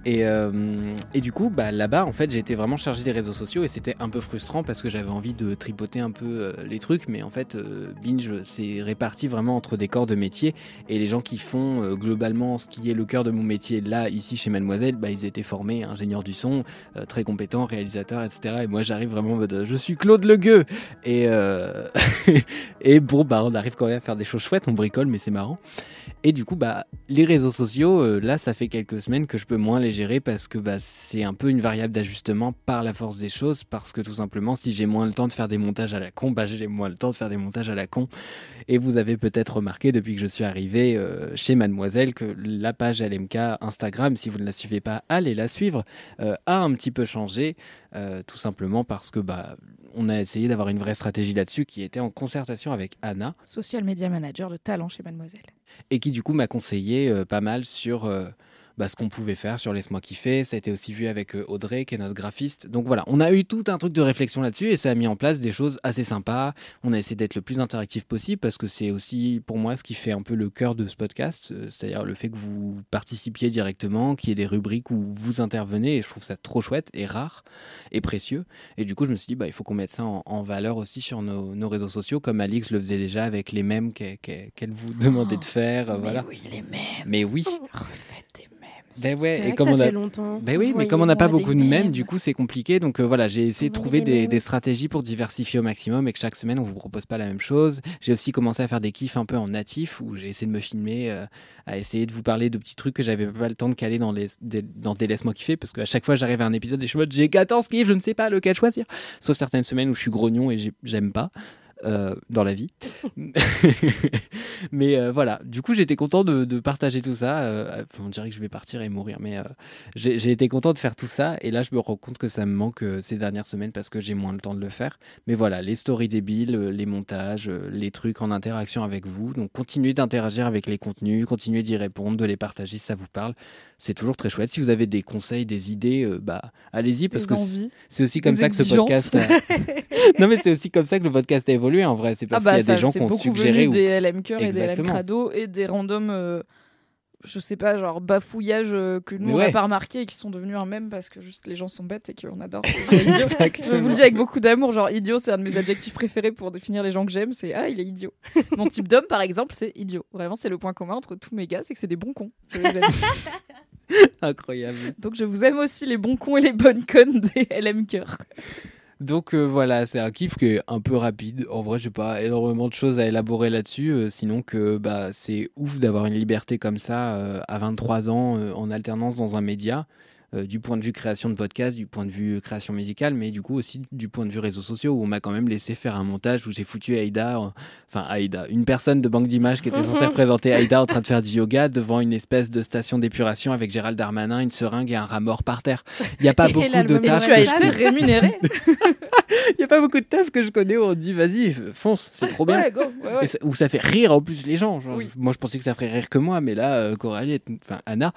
Et, euh, et du coup, bah, là-bas, en fait, été vraiment chargé des réseaux sociaux et c'était un peu frustrant parce que j'avais envie de tripoter un peu euh, les trucs, mais en fait, euh, Binge, c'est réparti vraiment entre des corps de métier et les gens qui font euh, globalement ce qui est le cœur de mon métier là, ici chez Mademoiselle, bah, ils étaient formés, ingénieurs du son, très compétents, réalisateurs, etc. Et moi, j'arrive vraiment en mode je suis Claude Legueux et, euh, et bon, bah, on arrive quand même à faire des choses chouettes, on bricole, mais c'est marrant. Et du coup, bah, les réseaux sociaux, euh, là, ça fait quelques semaines que je peux moins les gérer parce que bah, c'est un peu une variable d'ajustement par la force des choses. Parce que tout simplement, si j'ai moins le temps de faire des montages à la con, bah, j'ai moins le temps de faire des montages à la con. Et vous avez peut-être remarqué depuis que je suis arrivé euh, chez Mademoiselle que la page LMK Instagram, si vous ne la suivez pas, allez la suivre, euh, a un petit peu changé. tout simplement parce que bah, on a essayé d'avoir une vraie stratégie là-dessus qui était en concertation avec Anna Social Media Manager de talent chez Mademoiselle. et qui du coup m'a conseillé euh, pas mal sur euh, bah, ce qu'on pouvait faire sur Laisse-moi kiffer. Ça a été aussi vu avec euh, Audrey, qui est notre graphiste. Donc voilà, on a eu tout un truc de réflexion là-dessus et ça a mis en place des choses assez sympas. On a essayé d'être le plus interactif possible parce que c'est aussi pour moi ce qui fait un peu le cœur de ce podcast, euh, c'est-à-dire le fait que vous participiez directement, qu'il y ait des rubriques où vous intervenez et je trouve ça trop chouette et rare et précieux. Et du coup, je me suis dit, bah, il faut qu'on mette ça en, en valeur aussi sur nos, nos réseaux sociaux, comme Alix le faisait déjà avec les mèmes qu'elle vous demandait de faire. euh, mais voilà. oui, les mèmes. Mais oui. Refaites. Ben ouais, et comme on a longtemps. Ben oui, mais comme on n'a pas beaucoup de mèmes, du coup c'est compliqué. Donc euh, voilà, j'ai essayé de trouver des des, mèmes. des stratégies pour diversifier au maximum et que chaque semaine on vous propose pas la même chose. J'ai aussi commencé à faire des kiffs un peu en natif où j'ai essayé de me filmer, euh, à essayer de vous parler de petits trucs que j'avais pas le temps de caler dans les des, dans des laisse-moi kiffer parce qu'à chaque fois j'arrive à un épisode et je suis en mode j'ai 14 kiffs, je ne sais pas lequel choisir. Sauf certaines semaines où je suis grognon et j'ai- j'aime pas. Euh, dans la vie. mais euh, voilà, du coup j'étais content de, de partager tout ça. euh, on dirait que je vais partir et mourir, mais j'ai été content de faire tout ça. Et là je me rends compte que ça me manque ces dernières semaines parce que j'ai moins le temps de le faire. Mais voilà, les stories débiles, les montages, les trucs en interaction avec vous. Donc continuez d'interagir avec les contenus, continuez d'y répondre, de les partager si ça vous parle. C'est toujours très chouette. Si vous avez des conseils, des idées, bah allez-y parce Des que c'est- aussi comme des ça que ce podcast. a- non mais c'est aussi comme ça que le podcast a évolué en vrai. C'est Ah parce bah qu'il y a des gens qui ont suggéré venu ou des LM Cœur et des LM. Crado et des randoms euh, je sais pas, genre bafouillages euh, que nous Mais on n'a ouais. pas remarqué et qui sont devenus un mème parce que juste les gens sont bêtes et qu'on adore. Je vous le dis avec beaucoup d'amour, genre idiot, c'est un de mes adjectifs préférés pour définir les gens que j'aime, c'est ah, il est idiot. Mon type d'homme, par exemple, c'est idiot. Vraiment, c'est le point commun entre tous mes gars, c'est que c'est des bons cons. Je les aime. Incroyable. Donc je vous aime aussi les bons cons et les bonnes connes des LM Cœur. Donc euh, voilà, c'est un kiff qui est un peu rapide. En vrai, j'ai pas énormément de choses à élaborer là-dessus, euh, sinon que bah, c'est ouf d'avoir une liberté comme ça euh, à 23 ans en alternance dans un média, euh, du point de vue création de podcast, du point de vue création musicale, mais du coup aussi du point de vue réseaux sociaux où on m'a quand même laissé faire un montage où j'ai foutu Aïda, enfin Aïda, une personne de banque d'images qui était censée représenter Aïda en train de faire du yoga devant une espèce de station d'épuration avec Gérald Darmanin, une seringue et un rat mort par terre. Il n'y a pas Et beaucoup de taf tu as que je rémunéré. Il n'y a pas beaucoup de taf que je connais où on dit vas-y, fonce, c'est trop bien. Ouais, go, ouais, ouais. Et ça- où ça fait rire en plus les gens. Genre, Oui. Moi je pensais que ça ferait rire que moi, mais là, euh, Coralie, enfin Anna,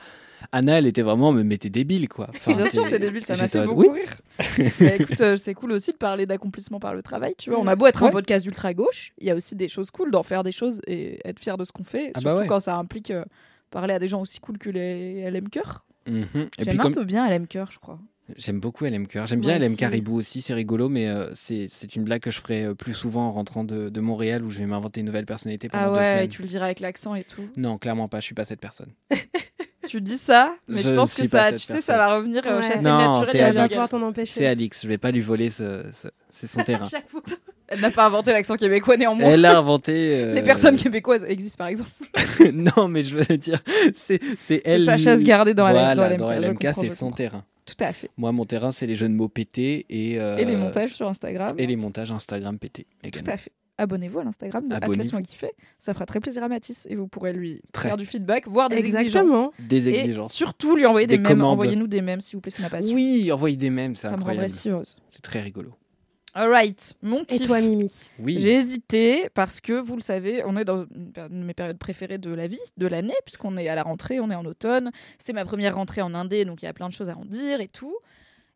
Anna, elle était vraiment, mais, t'es débile quoi. Enfin, Bien sûr, c'est- t'es débile, ça m'a fait beaucoup oui. rire. Bah, écoute, euh, c'est cool aussi de parler d'accomplissement par le travail. Tu vois, on a beau être un Ouais. podcast ultra gauche, il y a aussi des choses cool d'en faire des choses et être fier de ce qu'on fait. Ah surtout bah ouais. quand ça implique euh, parler à des gens aussi cool que les LM Cœur. Mhm. Et J'aime puis un comme peu bien LM Cœur, je crois. j'aime beaucoup LM Cœur, j'aime bien LM. Caribou aussi, c'est rigolo, mais euh, c'est une blague que je ferai plus souvent en rentrant de, de Montréal où je vais m'inventer une nouvelle personnalité pendant Ah deux ouais, semaines. et tu le diras avec l'accent et tout. Non, clairement pas, je suis pas cette personne. Tu dis ça, mais je, Je pense que ça, tu sais, personne. ça va revenir euh, Ouais. chasser Non, c'est Alix. pas Alix. pouvoir t'en empêcher. C'est Alix, je vais pas lui voler, ce- ce- c'est son terrain. Elle n'a pas inventé l'accent québécois néanmoins. Elle a inventé. euh, Les personnes québécoises existent par exemple. non, mais je veux dire, c'est c'est elle. sa chasse gardée dans voilà, dans LMK, dans LMK, c'est son terrain. Tout à fait. Moi, mon terrain, c'est les jeux de mots pétés et. euh, Et les montages sur Instagram. Et les montages Instagram pétés. Tout à fait. Abonnez-vous à l'Instagram de. Atlas Moi Kiffé. Ça fera très plaisir à Mathis et vous pourrez lui Très. faire du feedback, voire des Exactement. exigences. Des Et exigences. surtout lui envoyer des, Des mèmes. Envoyez-nous des mèmes s'il vous plaît, c'est ma passion. Oui, envoyez des mèmes, c'est ça me rendrait si heureuse. C'est très rigolo. Alright, mon Et kiff. toi, Mimi Oui. J'ai hésité parce que vous le savez, on est dans une de mes périodes préférées de la vie, de l'année, puisqu'on est à la rentrée, on est en automne. C'est ma première rentrée en Indé, donc il y a plein de choses à en dire et tout.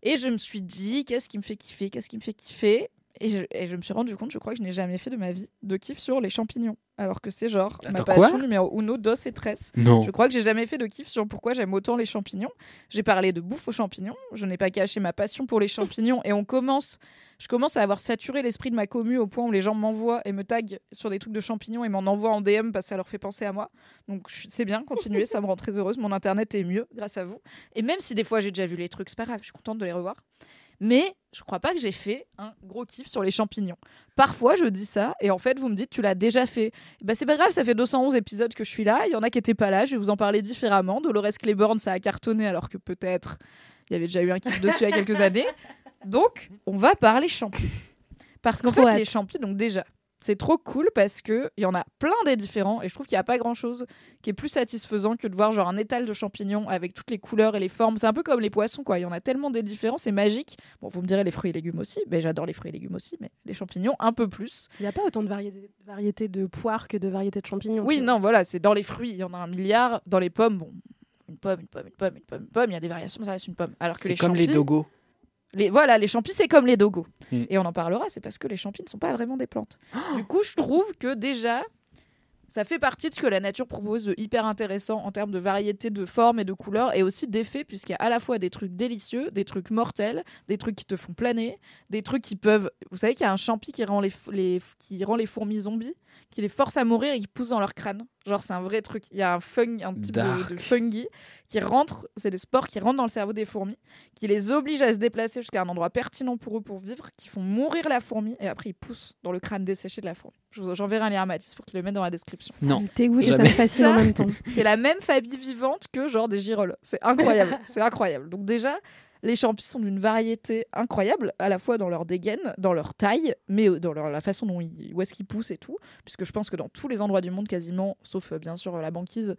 Et je me suis dit, qu'est-ce qui me fait kiffer? Qu'est-ce qui me fait kiffer? Et je, et je me suis rendu compte, je crois que je n'ai jamais fait de ma vie de kiff sur les champignons. Alors que c'est genre ma passion numéro uno, dos et tresse. Non. Je crois que j'ai jamais fait de kiff sur pourquoi j'aime autant les champignons. J'ai parlé de bouffe aux champignons. Je n'ai pas caché ma passion pour les champignons. Et on commence, je commence à avoir saturé l'esprit de ma commu au point où les gens m'envoient et me taguent sur des trucs de champignons et m'en envoient en DM parce que ça leur fait penser à moi. Donc c'est bien, continuez, ça me rend très heureuse. Mon internet est mieux grâce à vous. Et même si des fois j'ai déjà vu les trucs, c'est pas grave, je suis contente de les revoir. Mais je crois pas que j'ai fait un gros kiff sur les champignons. Parfois, je dis ça et en fait, vous me dites, tu l'as déjà fait. Bah, c'est pas grave, ça fait 211 épisodes que je suis là. Il y en a qui étaient pas là, je vais vous en parler différemment. Dolores Claiborne, ça a cartonné alors que peut-être il y avait déjà eu un kiff dessus il y a quelques années. Donc, on va parler champignons. Parce qu'en fait, hâte. les champignons, donc déjà, c'est trop cool parce que il y en a plein des différents et je trouve qu'il n'y a pas grand chose qui est plus satisfaisant que de voir genre un étal de champignons avec toutes les couleurs et les formes. C'est un peu comme les poissons quoi. Il y en a tellement des différents, c'est magique. Bon, vous me direz les fruits et légumes aussi. Mais j'adore les fruits et légumes aussi, mais les champignons un peu plus. Il n'y a pas autant de variétés, variétés de poires que de variétés de champignons. Oui, non, voilà, c'est dans les fruits, il y en a un milliard. Dans les pommes, bon, une pomme, une pomme, une pomme, une pomme, une pomme. Il y a des variations, mais ça reste une pomme. Alors que C'est les comme les dogos. Les, voilà, les champis, c'est comme les dogos. Mm. Et on en parlera, c'est parce que les champis ne sont pas vraiment des plantes. du coup, je trouve que déjà, ça fait partie de ce que la nature propose de hyper intéressant en termes de variété de formes et de couleurs et aussi d'effets, puisqu'il y a à la fois des trucs délicieux, des trucs mortels, des trucs qui te font planer, des trucs qui peuvent. Vous savez qu'il y a un champi qui rend les, qui rend les fourmis zombies, qui les force à mourir et qui pousse dans leur crâne. Genre, c'est un vrai truc. Il y a un, fung, un type de, de fungi qui rentre, c'est des spores qui rentrent dans le cerveau des fourmis, qui les obligent à se déplacer jusqu'à un endroit pertinent pour eux pour vivre, qui font mourir la fourmi et après ils poussent dans le crâne desséché de la fourmi. Je vous- J'enverrai un lien à Mathis pour qu'il le mette dans la description. Non. dégoûte et ça me fascine en même temps. C'est la même famille vivante que genre des girolles. C'est incroyable. c'est incroyable. Donc déjà, les champis sont d'une variété incroyable, à la fois dans leur dégaine, dans leur taille, mais euh, dans leur- la façon dont ils, où est-ce qu'ils poussent et tout. Puisque je pense que dans tous les endroits du monde quasiment, sauf euh, bien sûr euh, la banquise,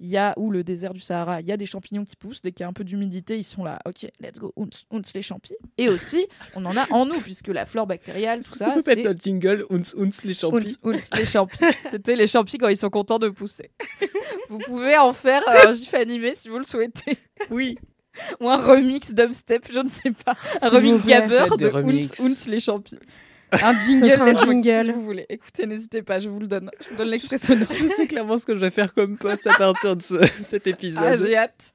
il y a ou le désert du Sahara, il y a des champignons qui poussent. Dès qu'il y a un peu d'humidité, ils sont là. Ok, let's go, ounce, ounce les champis. Et aussi, on en a en nous, puisque la flore bactériale, tout ça, peut c'est être notre jingle, Ounce Ounce les champis. Ounce, ounce, les champis. C'était les champis quand ils sont contents de pousser. vous pouvez en faire euh, un gif animé si vous le souhaitez. Oui. Ou un remix dubstep, je ne sais pas. Un remix gaveur de ounce les champis. Un jingle, un jingle. si vous voulez. Écoutez, n'hésitez pas, je vous le donne. Je vous donne l'extrait sonore. C'est clairement ce que je vais faire comme post à partir de ce- cet épisode. Ah, j'ai hâte.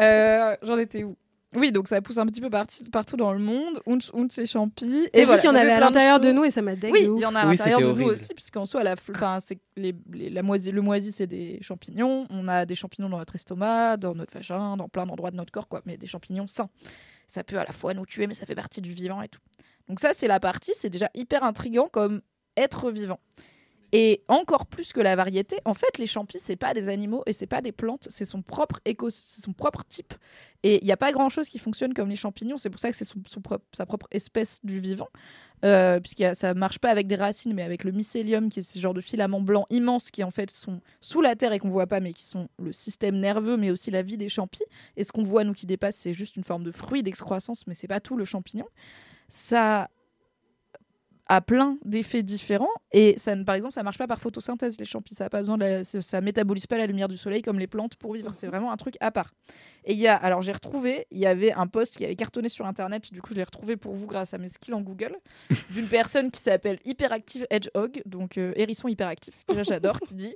Euh, J'en étais où? Oui, donc ça pousse un petit peu parti- partout dans le monde. Ounce, ounce et champi. Et Et voilà, qu'il y en avait à de l'intérieur de nous et ça m'a dégueu. Oui, il y en a à Oui, l'intérieur de nous aussi, puisqu'en soi, la, enfin, c'est les, les- la moisi, le moisi, c'est des champignons. On a des champignons dans notre estomac, dans notre vagin, dans plein d'endroits de notre corps, quoi. Mais des champignons sains. Ça peut à la fois nous tuer, mais ça fait partie du vivant et tout. Donc ça, c'est la partie, c'est déjà hyper intriguant comme être vivant. Et encore plus que la variété, en fait, les champis, c'est pas des animaux et c'est pas des plantes, c'est son propre éco, son propre type. Et il n'y a pas grand chose qui fonctionne comme les champignons, c'est pour ça que c'est son, sa propre espèce du vivant. Euh, puisque ça marche pas avec des racines, mais avec le mycélium, qui est ce genre de filaments blancs immenses qui en fait sont sous la terre et qu'on voit pas, mais qui sont le système nerveux, mais aussi la vie des champis. Et ce qu'on voit, nous, qui dépasse, c'est juste une forme de fruit d'excroissance, mais c'est pas tout le champignon. Ça a plein d'effets différents. Et ça, ne- par exemple, ça marche pas par photosynthèse les champis, ça a pas besoin de la- ça- ça métabolise pas la lumière du soleil comme les plantes pour vivre, c'est vraiment un truc à part. Et il y a, alors j'ai retrouvé, il y avait un post qui avait cartonné sur internet, du coup je l'ai retrouvé pour vous grâce à mes skills en Google, d'une personne qui s'appelle Hyperactive Hedgehog, donc euh, hérisson hyperactif, déjà j'adore, qui dit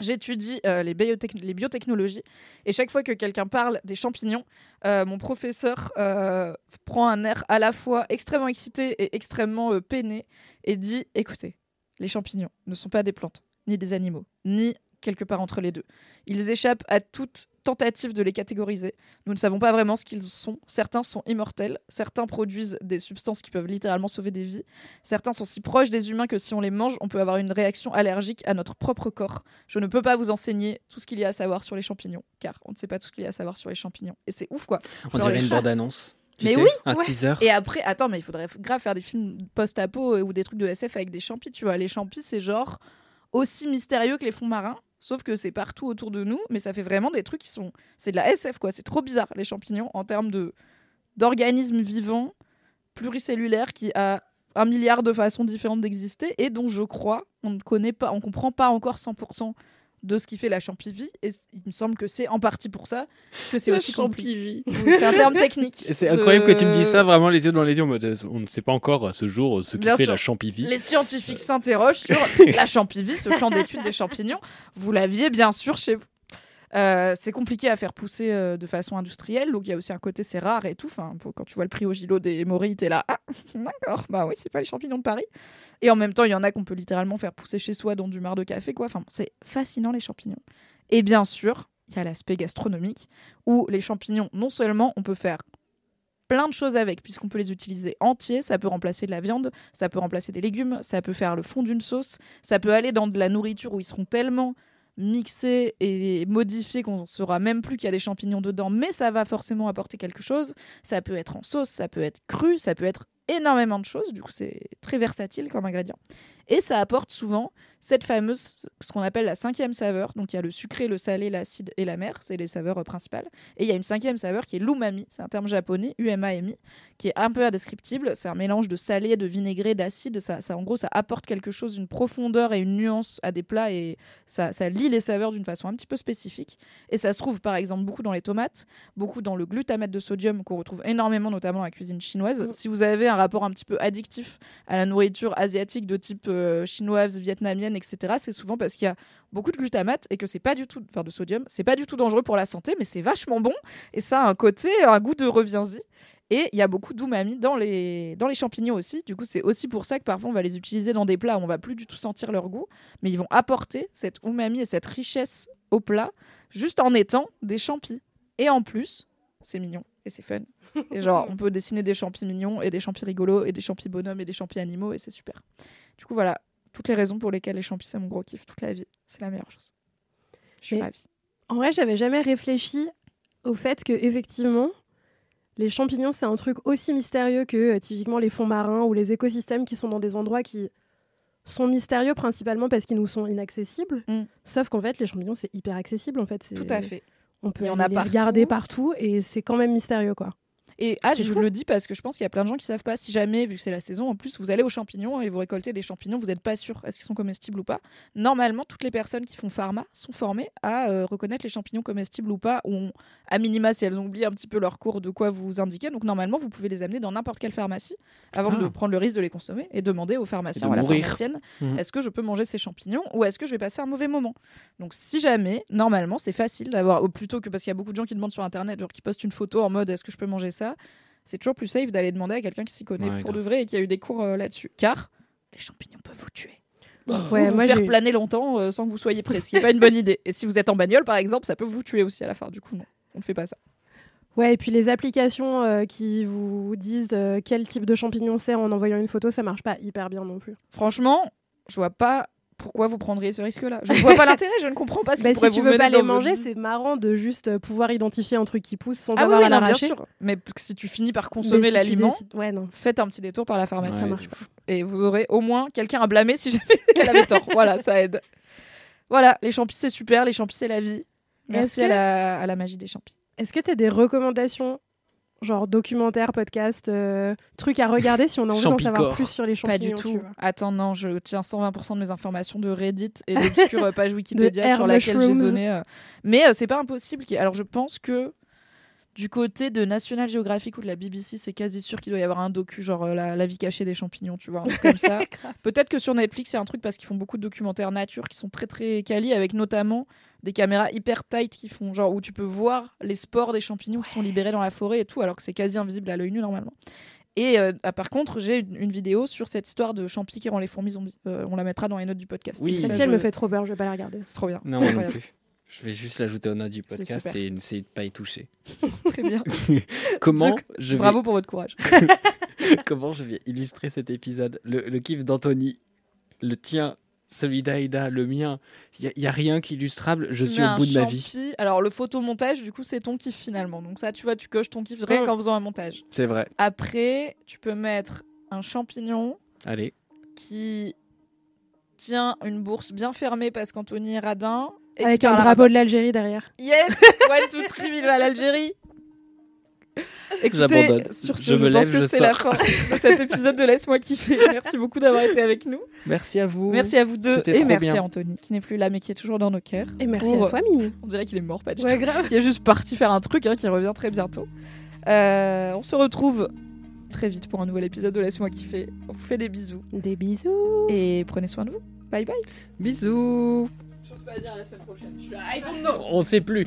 J'étudie euh, les, biotech- les biotechnologies et chaque fois que quelqu'un parle des champignons, euh, mon professeur euh, prend un air à la fois extrêmement excité et extrêmement peiné et dit Écoutez, les champignons ne sont pas des plantes, ni des animaux, ni quelque part entre les deux. Ils échappent à toute tentative de les catégoriser. Nous ne savons pas vraiment ce qu'ils sont. Certains sont immortels, certains produisent des substances qui peuvent littéralement sauver des vies, certains sont si proches des humains que si on les mange, on peut avoir une réaction allergique à notre propre corps. Je ne peux pas vous enseigner tout ce qu'il y a à savoir sur les champignons, car on ne sait pas tout ce qu'il y a à savoir sur les champignons. Et c'est ouf, quoi. On Genre, dirait une bande-annonce. Tu mais sais, oui, un ouais. teaser. Et après, attends, mais il faudrait grave faire des films post-apo euh, ou des trucs de SF avec des champis, tu vois. Les champis, c'est genre aussi mystérieux que les fonds marins, sauf que c'est partout autour de nous, mais ça fait vraiment des trucs qui sont. C'est de la SF, quoi. C'est trop bizarre, les champignons, en termes de d'organismes vivants, pluricellulaires, qui a un milliard de façons différentes d'exister et dont je crois on ne connaît pas, on comprend pas encore 100% de ce qui fait la champivie et il me semble que c'est en partie pour ça que c'est aussi compliqué. C'est un terme technique. Et C'est de- incroyable que tu me dis ça vraiment les yeux dans les yeux en mode euh, on ne sait pas encore à ce jour euh, ce qui Bien fait sûr. la champivie. Les scientifiques s'interrogent sur la champivie, ce champ d'étude des champignons. Vous l'aviez bien sûr chez vous. Euh, c'est compliqué à faire pousser euh, de façon industrielle, donc il y a aussi un côté c'est rare et tout. Enfin, quand tu vois le prix au gilo des morilles, t'es là, ah, d'accord, bah oui, c'est pas les champignons de Paris. Et en même temps, il y en a qu'on peut littéralement faire pousser chez soi dans du marc de café, quoi. Enfin, c'est fascinant les champignons. Et bien sûr, il y a l'aspect gastronomique où les champignons, non seulement on peut faire plein de choses avec, puisqu'on peut les utiliser entiers. Ça peut remplacer de la viande, ça peut remplacer des légumes, ça peut faire le fond d'une sauce, ça peut aller dans de la nourriture où ils seront tellement mixés et modifiés qu'on ne saura même plus qu'il y a des champignons dedans, mais ça va forcément apporter quelque chose. Ça peut être en sauce, ça peut être cru, ça peut être énormément de choses. Du coup, c'est très versatile comme ingrédient. Et ça apporte souvent cette fameuse, ce qu'on appelle la cinquième saveur. Donc il y a le sucré, le salé, l'acide et l'amer, c'est les saveurs euh, principales. Et il y a une cinquième saveur qui est l'umami, c'est un terme japonais, U-M-A-M-I, qui est un peu indescriptible. C'est un mélange de salé, de vinaigré, d'acide. Ça, ça, en gros, ça apporte quelque chose, une profondeur et une nuance à des plats et ça, ça lie les saveurs d'une façon un petit peu spécifique. Et ça se trouve par exemple beaucoup dans les tomates, beaucoup dans le glutamate de sodium qu'on retrouve énormément notamment dans la cuisine chinoise. Si vous avez un rapport un petit peu addictif à la nourriture asiatique de type euh, chinoise, vietnamienne, etc., c'est souvent parce qu'il y a beaucoup de glutamate et que c'est pas du tout, enfin de sodium, c'est pas du tout dangereux pour la santé, mais c'est vachement bon et ça a un côté, un goût de reviens-y. Et il y a beaucoup d'umami dans les, dans les champignons aussi. Du coup, c'est aussi pour ça que parfois on va les utiliser dans des plats où on va plus du tout sentir leur goût, mais ils vont apporter cette umami et cette richesse au plat juste en étant des champis. Et en plus, c'est mignon et c'est fun. Et genre, on peut dessiner des champis mignons et des champis rigolos et des champis bonhommes et des champis animaux et c'est super. Du coup, voilà, toutes les raisons pour lesquelles les champis, c'est mon gros kiff toute la vie. C'est la meilleure chose. Je suis ravie. En vrai, j'avais jamais réfléchi au fait que effectivement, les champignons, c'est un truc aussi mystérieux que euh, typiquement les fonds marins ou les écosystèmes qui sont dans des endroits qui sont mystérieux principalement parce qu'ils nous sont inaccessibles. Sauf qu'en fait, les champignons, c'est hyper accessible. En fait, Mm. Tout à fait. On peut a les partout. regarder partout et c'est quand même mystérieux, quoi. Et ah, je vous fou. le dis parce que je pense qu'il y a plein de gens qui savent pas. Si jamais, vu que c'est la saison, en plus, vous allez aux champignons et vous récoltez des champignons, vous n'êtes pas sûr est-ce qu'ils sont comestibles ou pas. Normalement, toutes les personnes qui font pharma sont formées à euh, reconnaître les champignons comestibles ou pas, ou à minima si elles ont oublié un petit peu leur cours de quoi vous indiquer. Donc normalement, vous pouvez les amener dans n'importe quelle pharmacie avant Ah. de prendre le risque de les consommer et demander au pharmacien ou à la mourir. pharmacienne Mhm. est-ce que je peux manger ces champignons ou est-ce que je vais passer un mauvais moment? Donc si jamais, normalement, c'est facile d'avoir, plutôt que parce qu'il y a beaucoup de gens qui demandent sur internet, genre qui postent une photo en mode est-ce que je peux manger ça, c'est toujours plus safe d'aller demander à quelqu'un qui s'y connaît Ouais, pour de vrai et qui a eu des cours euh, là-dessus. Car les champignons peuvent vous tuer. Ouais, Ou vous moi, faire planer longtemps euh, sans que vous soyez prêt, ce qui n'est pas une bonne idée. Et si vous êtes en bagnole, par exemple, ça peut vous tuer aussi à la fin. Du coup, non, on ne fait pas ça. Ouais, et puis les applications euh, qui vous disent euh, quel type de champignon c'est en envoyant une photo, ça marche pas hyper bien non plus. Franchement, je vois pas pourquoi vous prendriez ce risque-là? Je ne vois pas l'intérêt, je ne comprends pas ce Bah, si tu veux pas les manger, c'est marrant de juste euh, pouvoir identifier un truc qui pousse sans Ah avoir oui, à l'arracher. Mais si tu finis par consommer si l'aliment, décides- Ouais, non. faites un petit détour par la pharmacie. Ouais, ça marche pas. Et vous aurez au moins quelqu'un à blâmer si jamais elle avait tort. voilà, ça aide. Voilà, les champis, c'est super. Les champis, c'est la vie. Merci à, la, à la magie des champis. Est-ce que tu as des recommandations genre documentaires, podcasts, euh, trucs à regarder si on a envie d'en savoir plus sur les Pas champignons du tu tout. Attends, non, je tiens 120% de mes informations de Reddit et d'obscures euh, pages Wikipédia sur laquelle j'ai donné. euh, Mais euh, c'est pas impossible. Alors, je pense que du côté de National Geographic ou de la BBC, c'est quasi sûr qu'il doit y avoir un docu, genre euh, la, la vie cachée des champignons, tu vois, un truc comme ça. Peut-être que sur Netflix, c'est un truc parce qu'ils font beaucoup de documentaires nature qui sont très très quali, avec notamment des caméras hyper tight qui font genre où tu peux voir les spores des champignons qui sont libérés dans la forêt et tout, alors que c'est quasi invisible à l'œil nu normalement. Et euh, ah, par contre, j'ai une, une vidéo sur cette histoire de champi qui rend les fourmis zombies. Euh, on la mettra dans les notes du podcast. Oui. Celle-ci, je- elle me fait trop peur, je vais pas la regarder. C'est trop bien. Non, moi non plus. Je vais juste l'ajouter aux notes du podcast et essayer de pas y toucher. Très bien. Comment Donc, je vais... Bravo pour votre courage. Comment je vais illustrer cet épisode? Le, le kiff d'Anthony, le tien, celui d'Aïda, le mien. Il n'y a, rien qui illustrable. Je suis au bout de ma vie. Alors, le photomontage, du coup, c'est ton kiff finalement. Donc, ça, tu vois, tu coches ton kiff rien qu'en faisant un montage. C'est vrai. Après, tu peux mettre un champignon Allez. qui tient une bourse bien fermée parce qu'Anthony est radin. Et Avec un drapeau de l'Algérie derrière. Yes One, two, three, vive à l'Algérie Écoutez, J'abandonne. sur ce, Je je, me pense lève, que je c'est la fin de cet épisode de Laisse-moi kiffer. Merci beaucoup d'avoir été avec nous. Merci à vous. Merci à vous deux et merci bien. à Anthony qui n'est plus là mais qui est toujours dans nos cœurs. Et merci Pour, à toi, Mimi. On dirait qu'il est mort, pas du Ouais, tout. grave. Qui est juste parti faire un truc hein, qui revient très bientôt. Euh, on se retrouve très vite pour un nouvel épisode de Laisse-moi kiffer. On vous fait des bisous Des bisous. et prenez soin de vous. Bye bye. Bisous. J'ose pas dire la semaine prochaine. Je suis là, I don't know. On sait plus.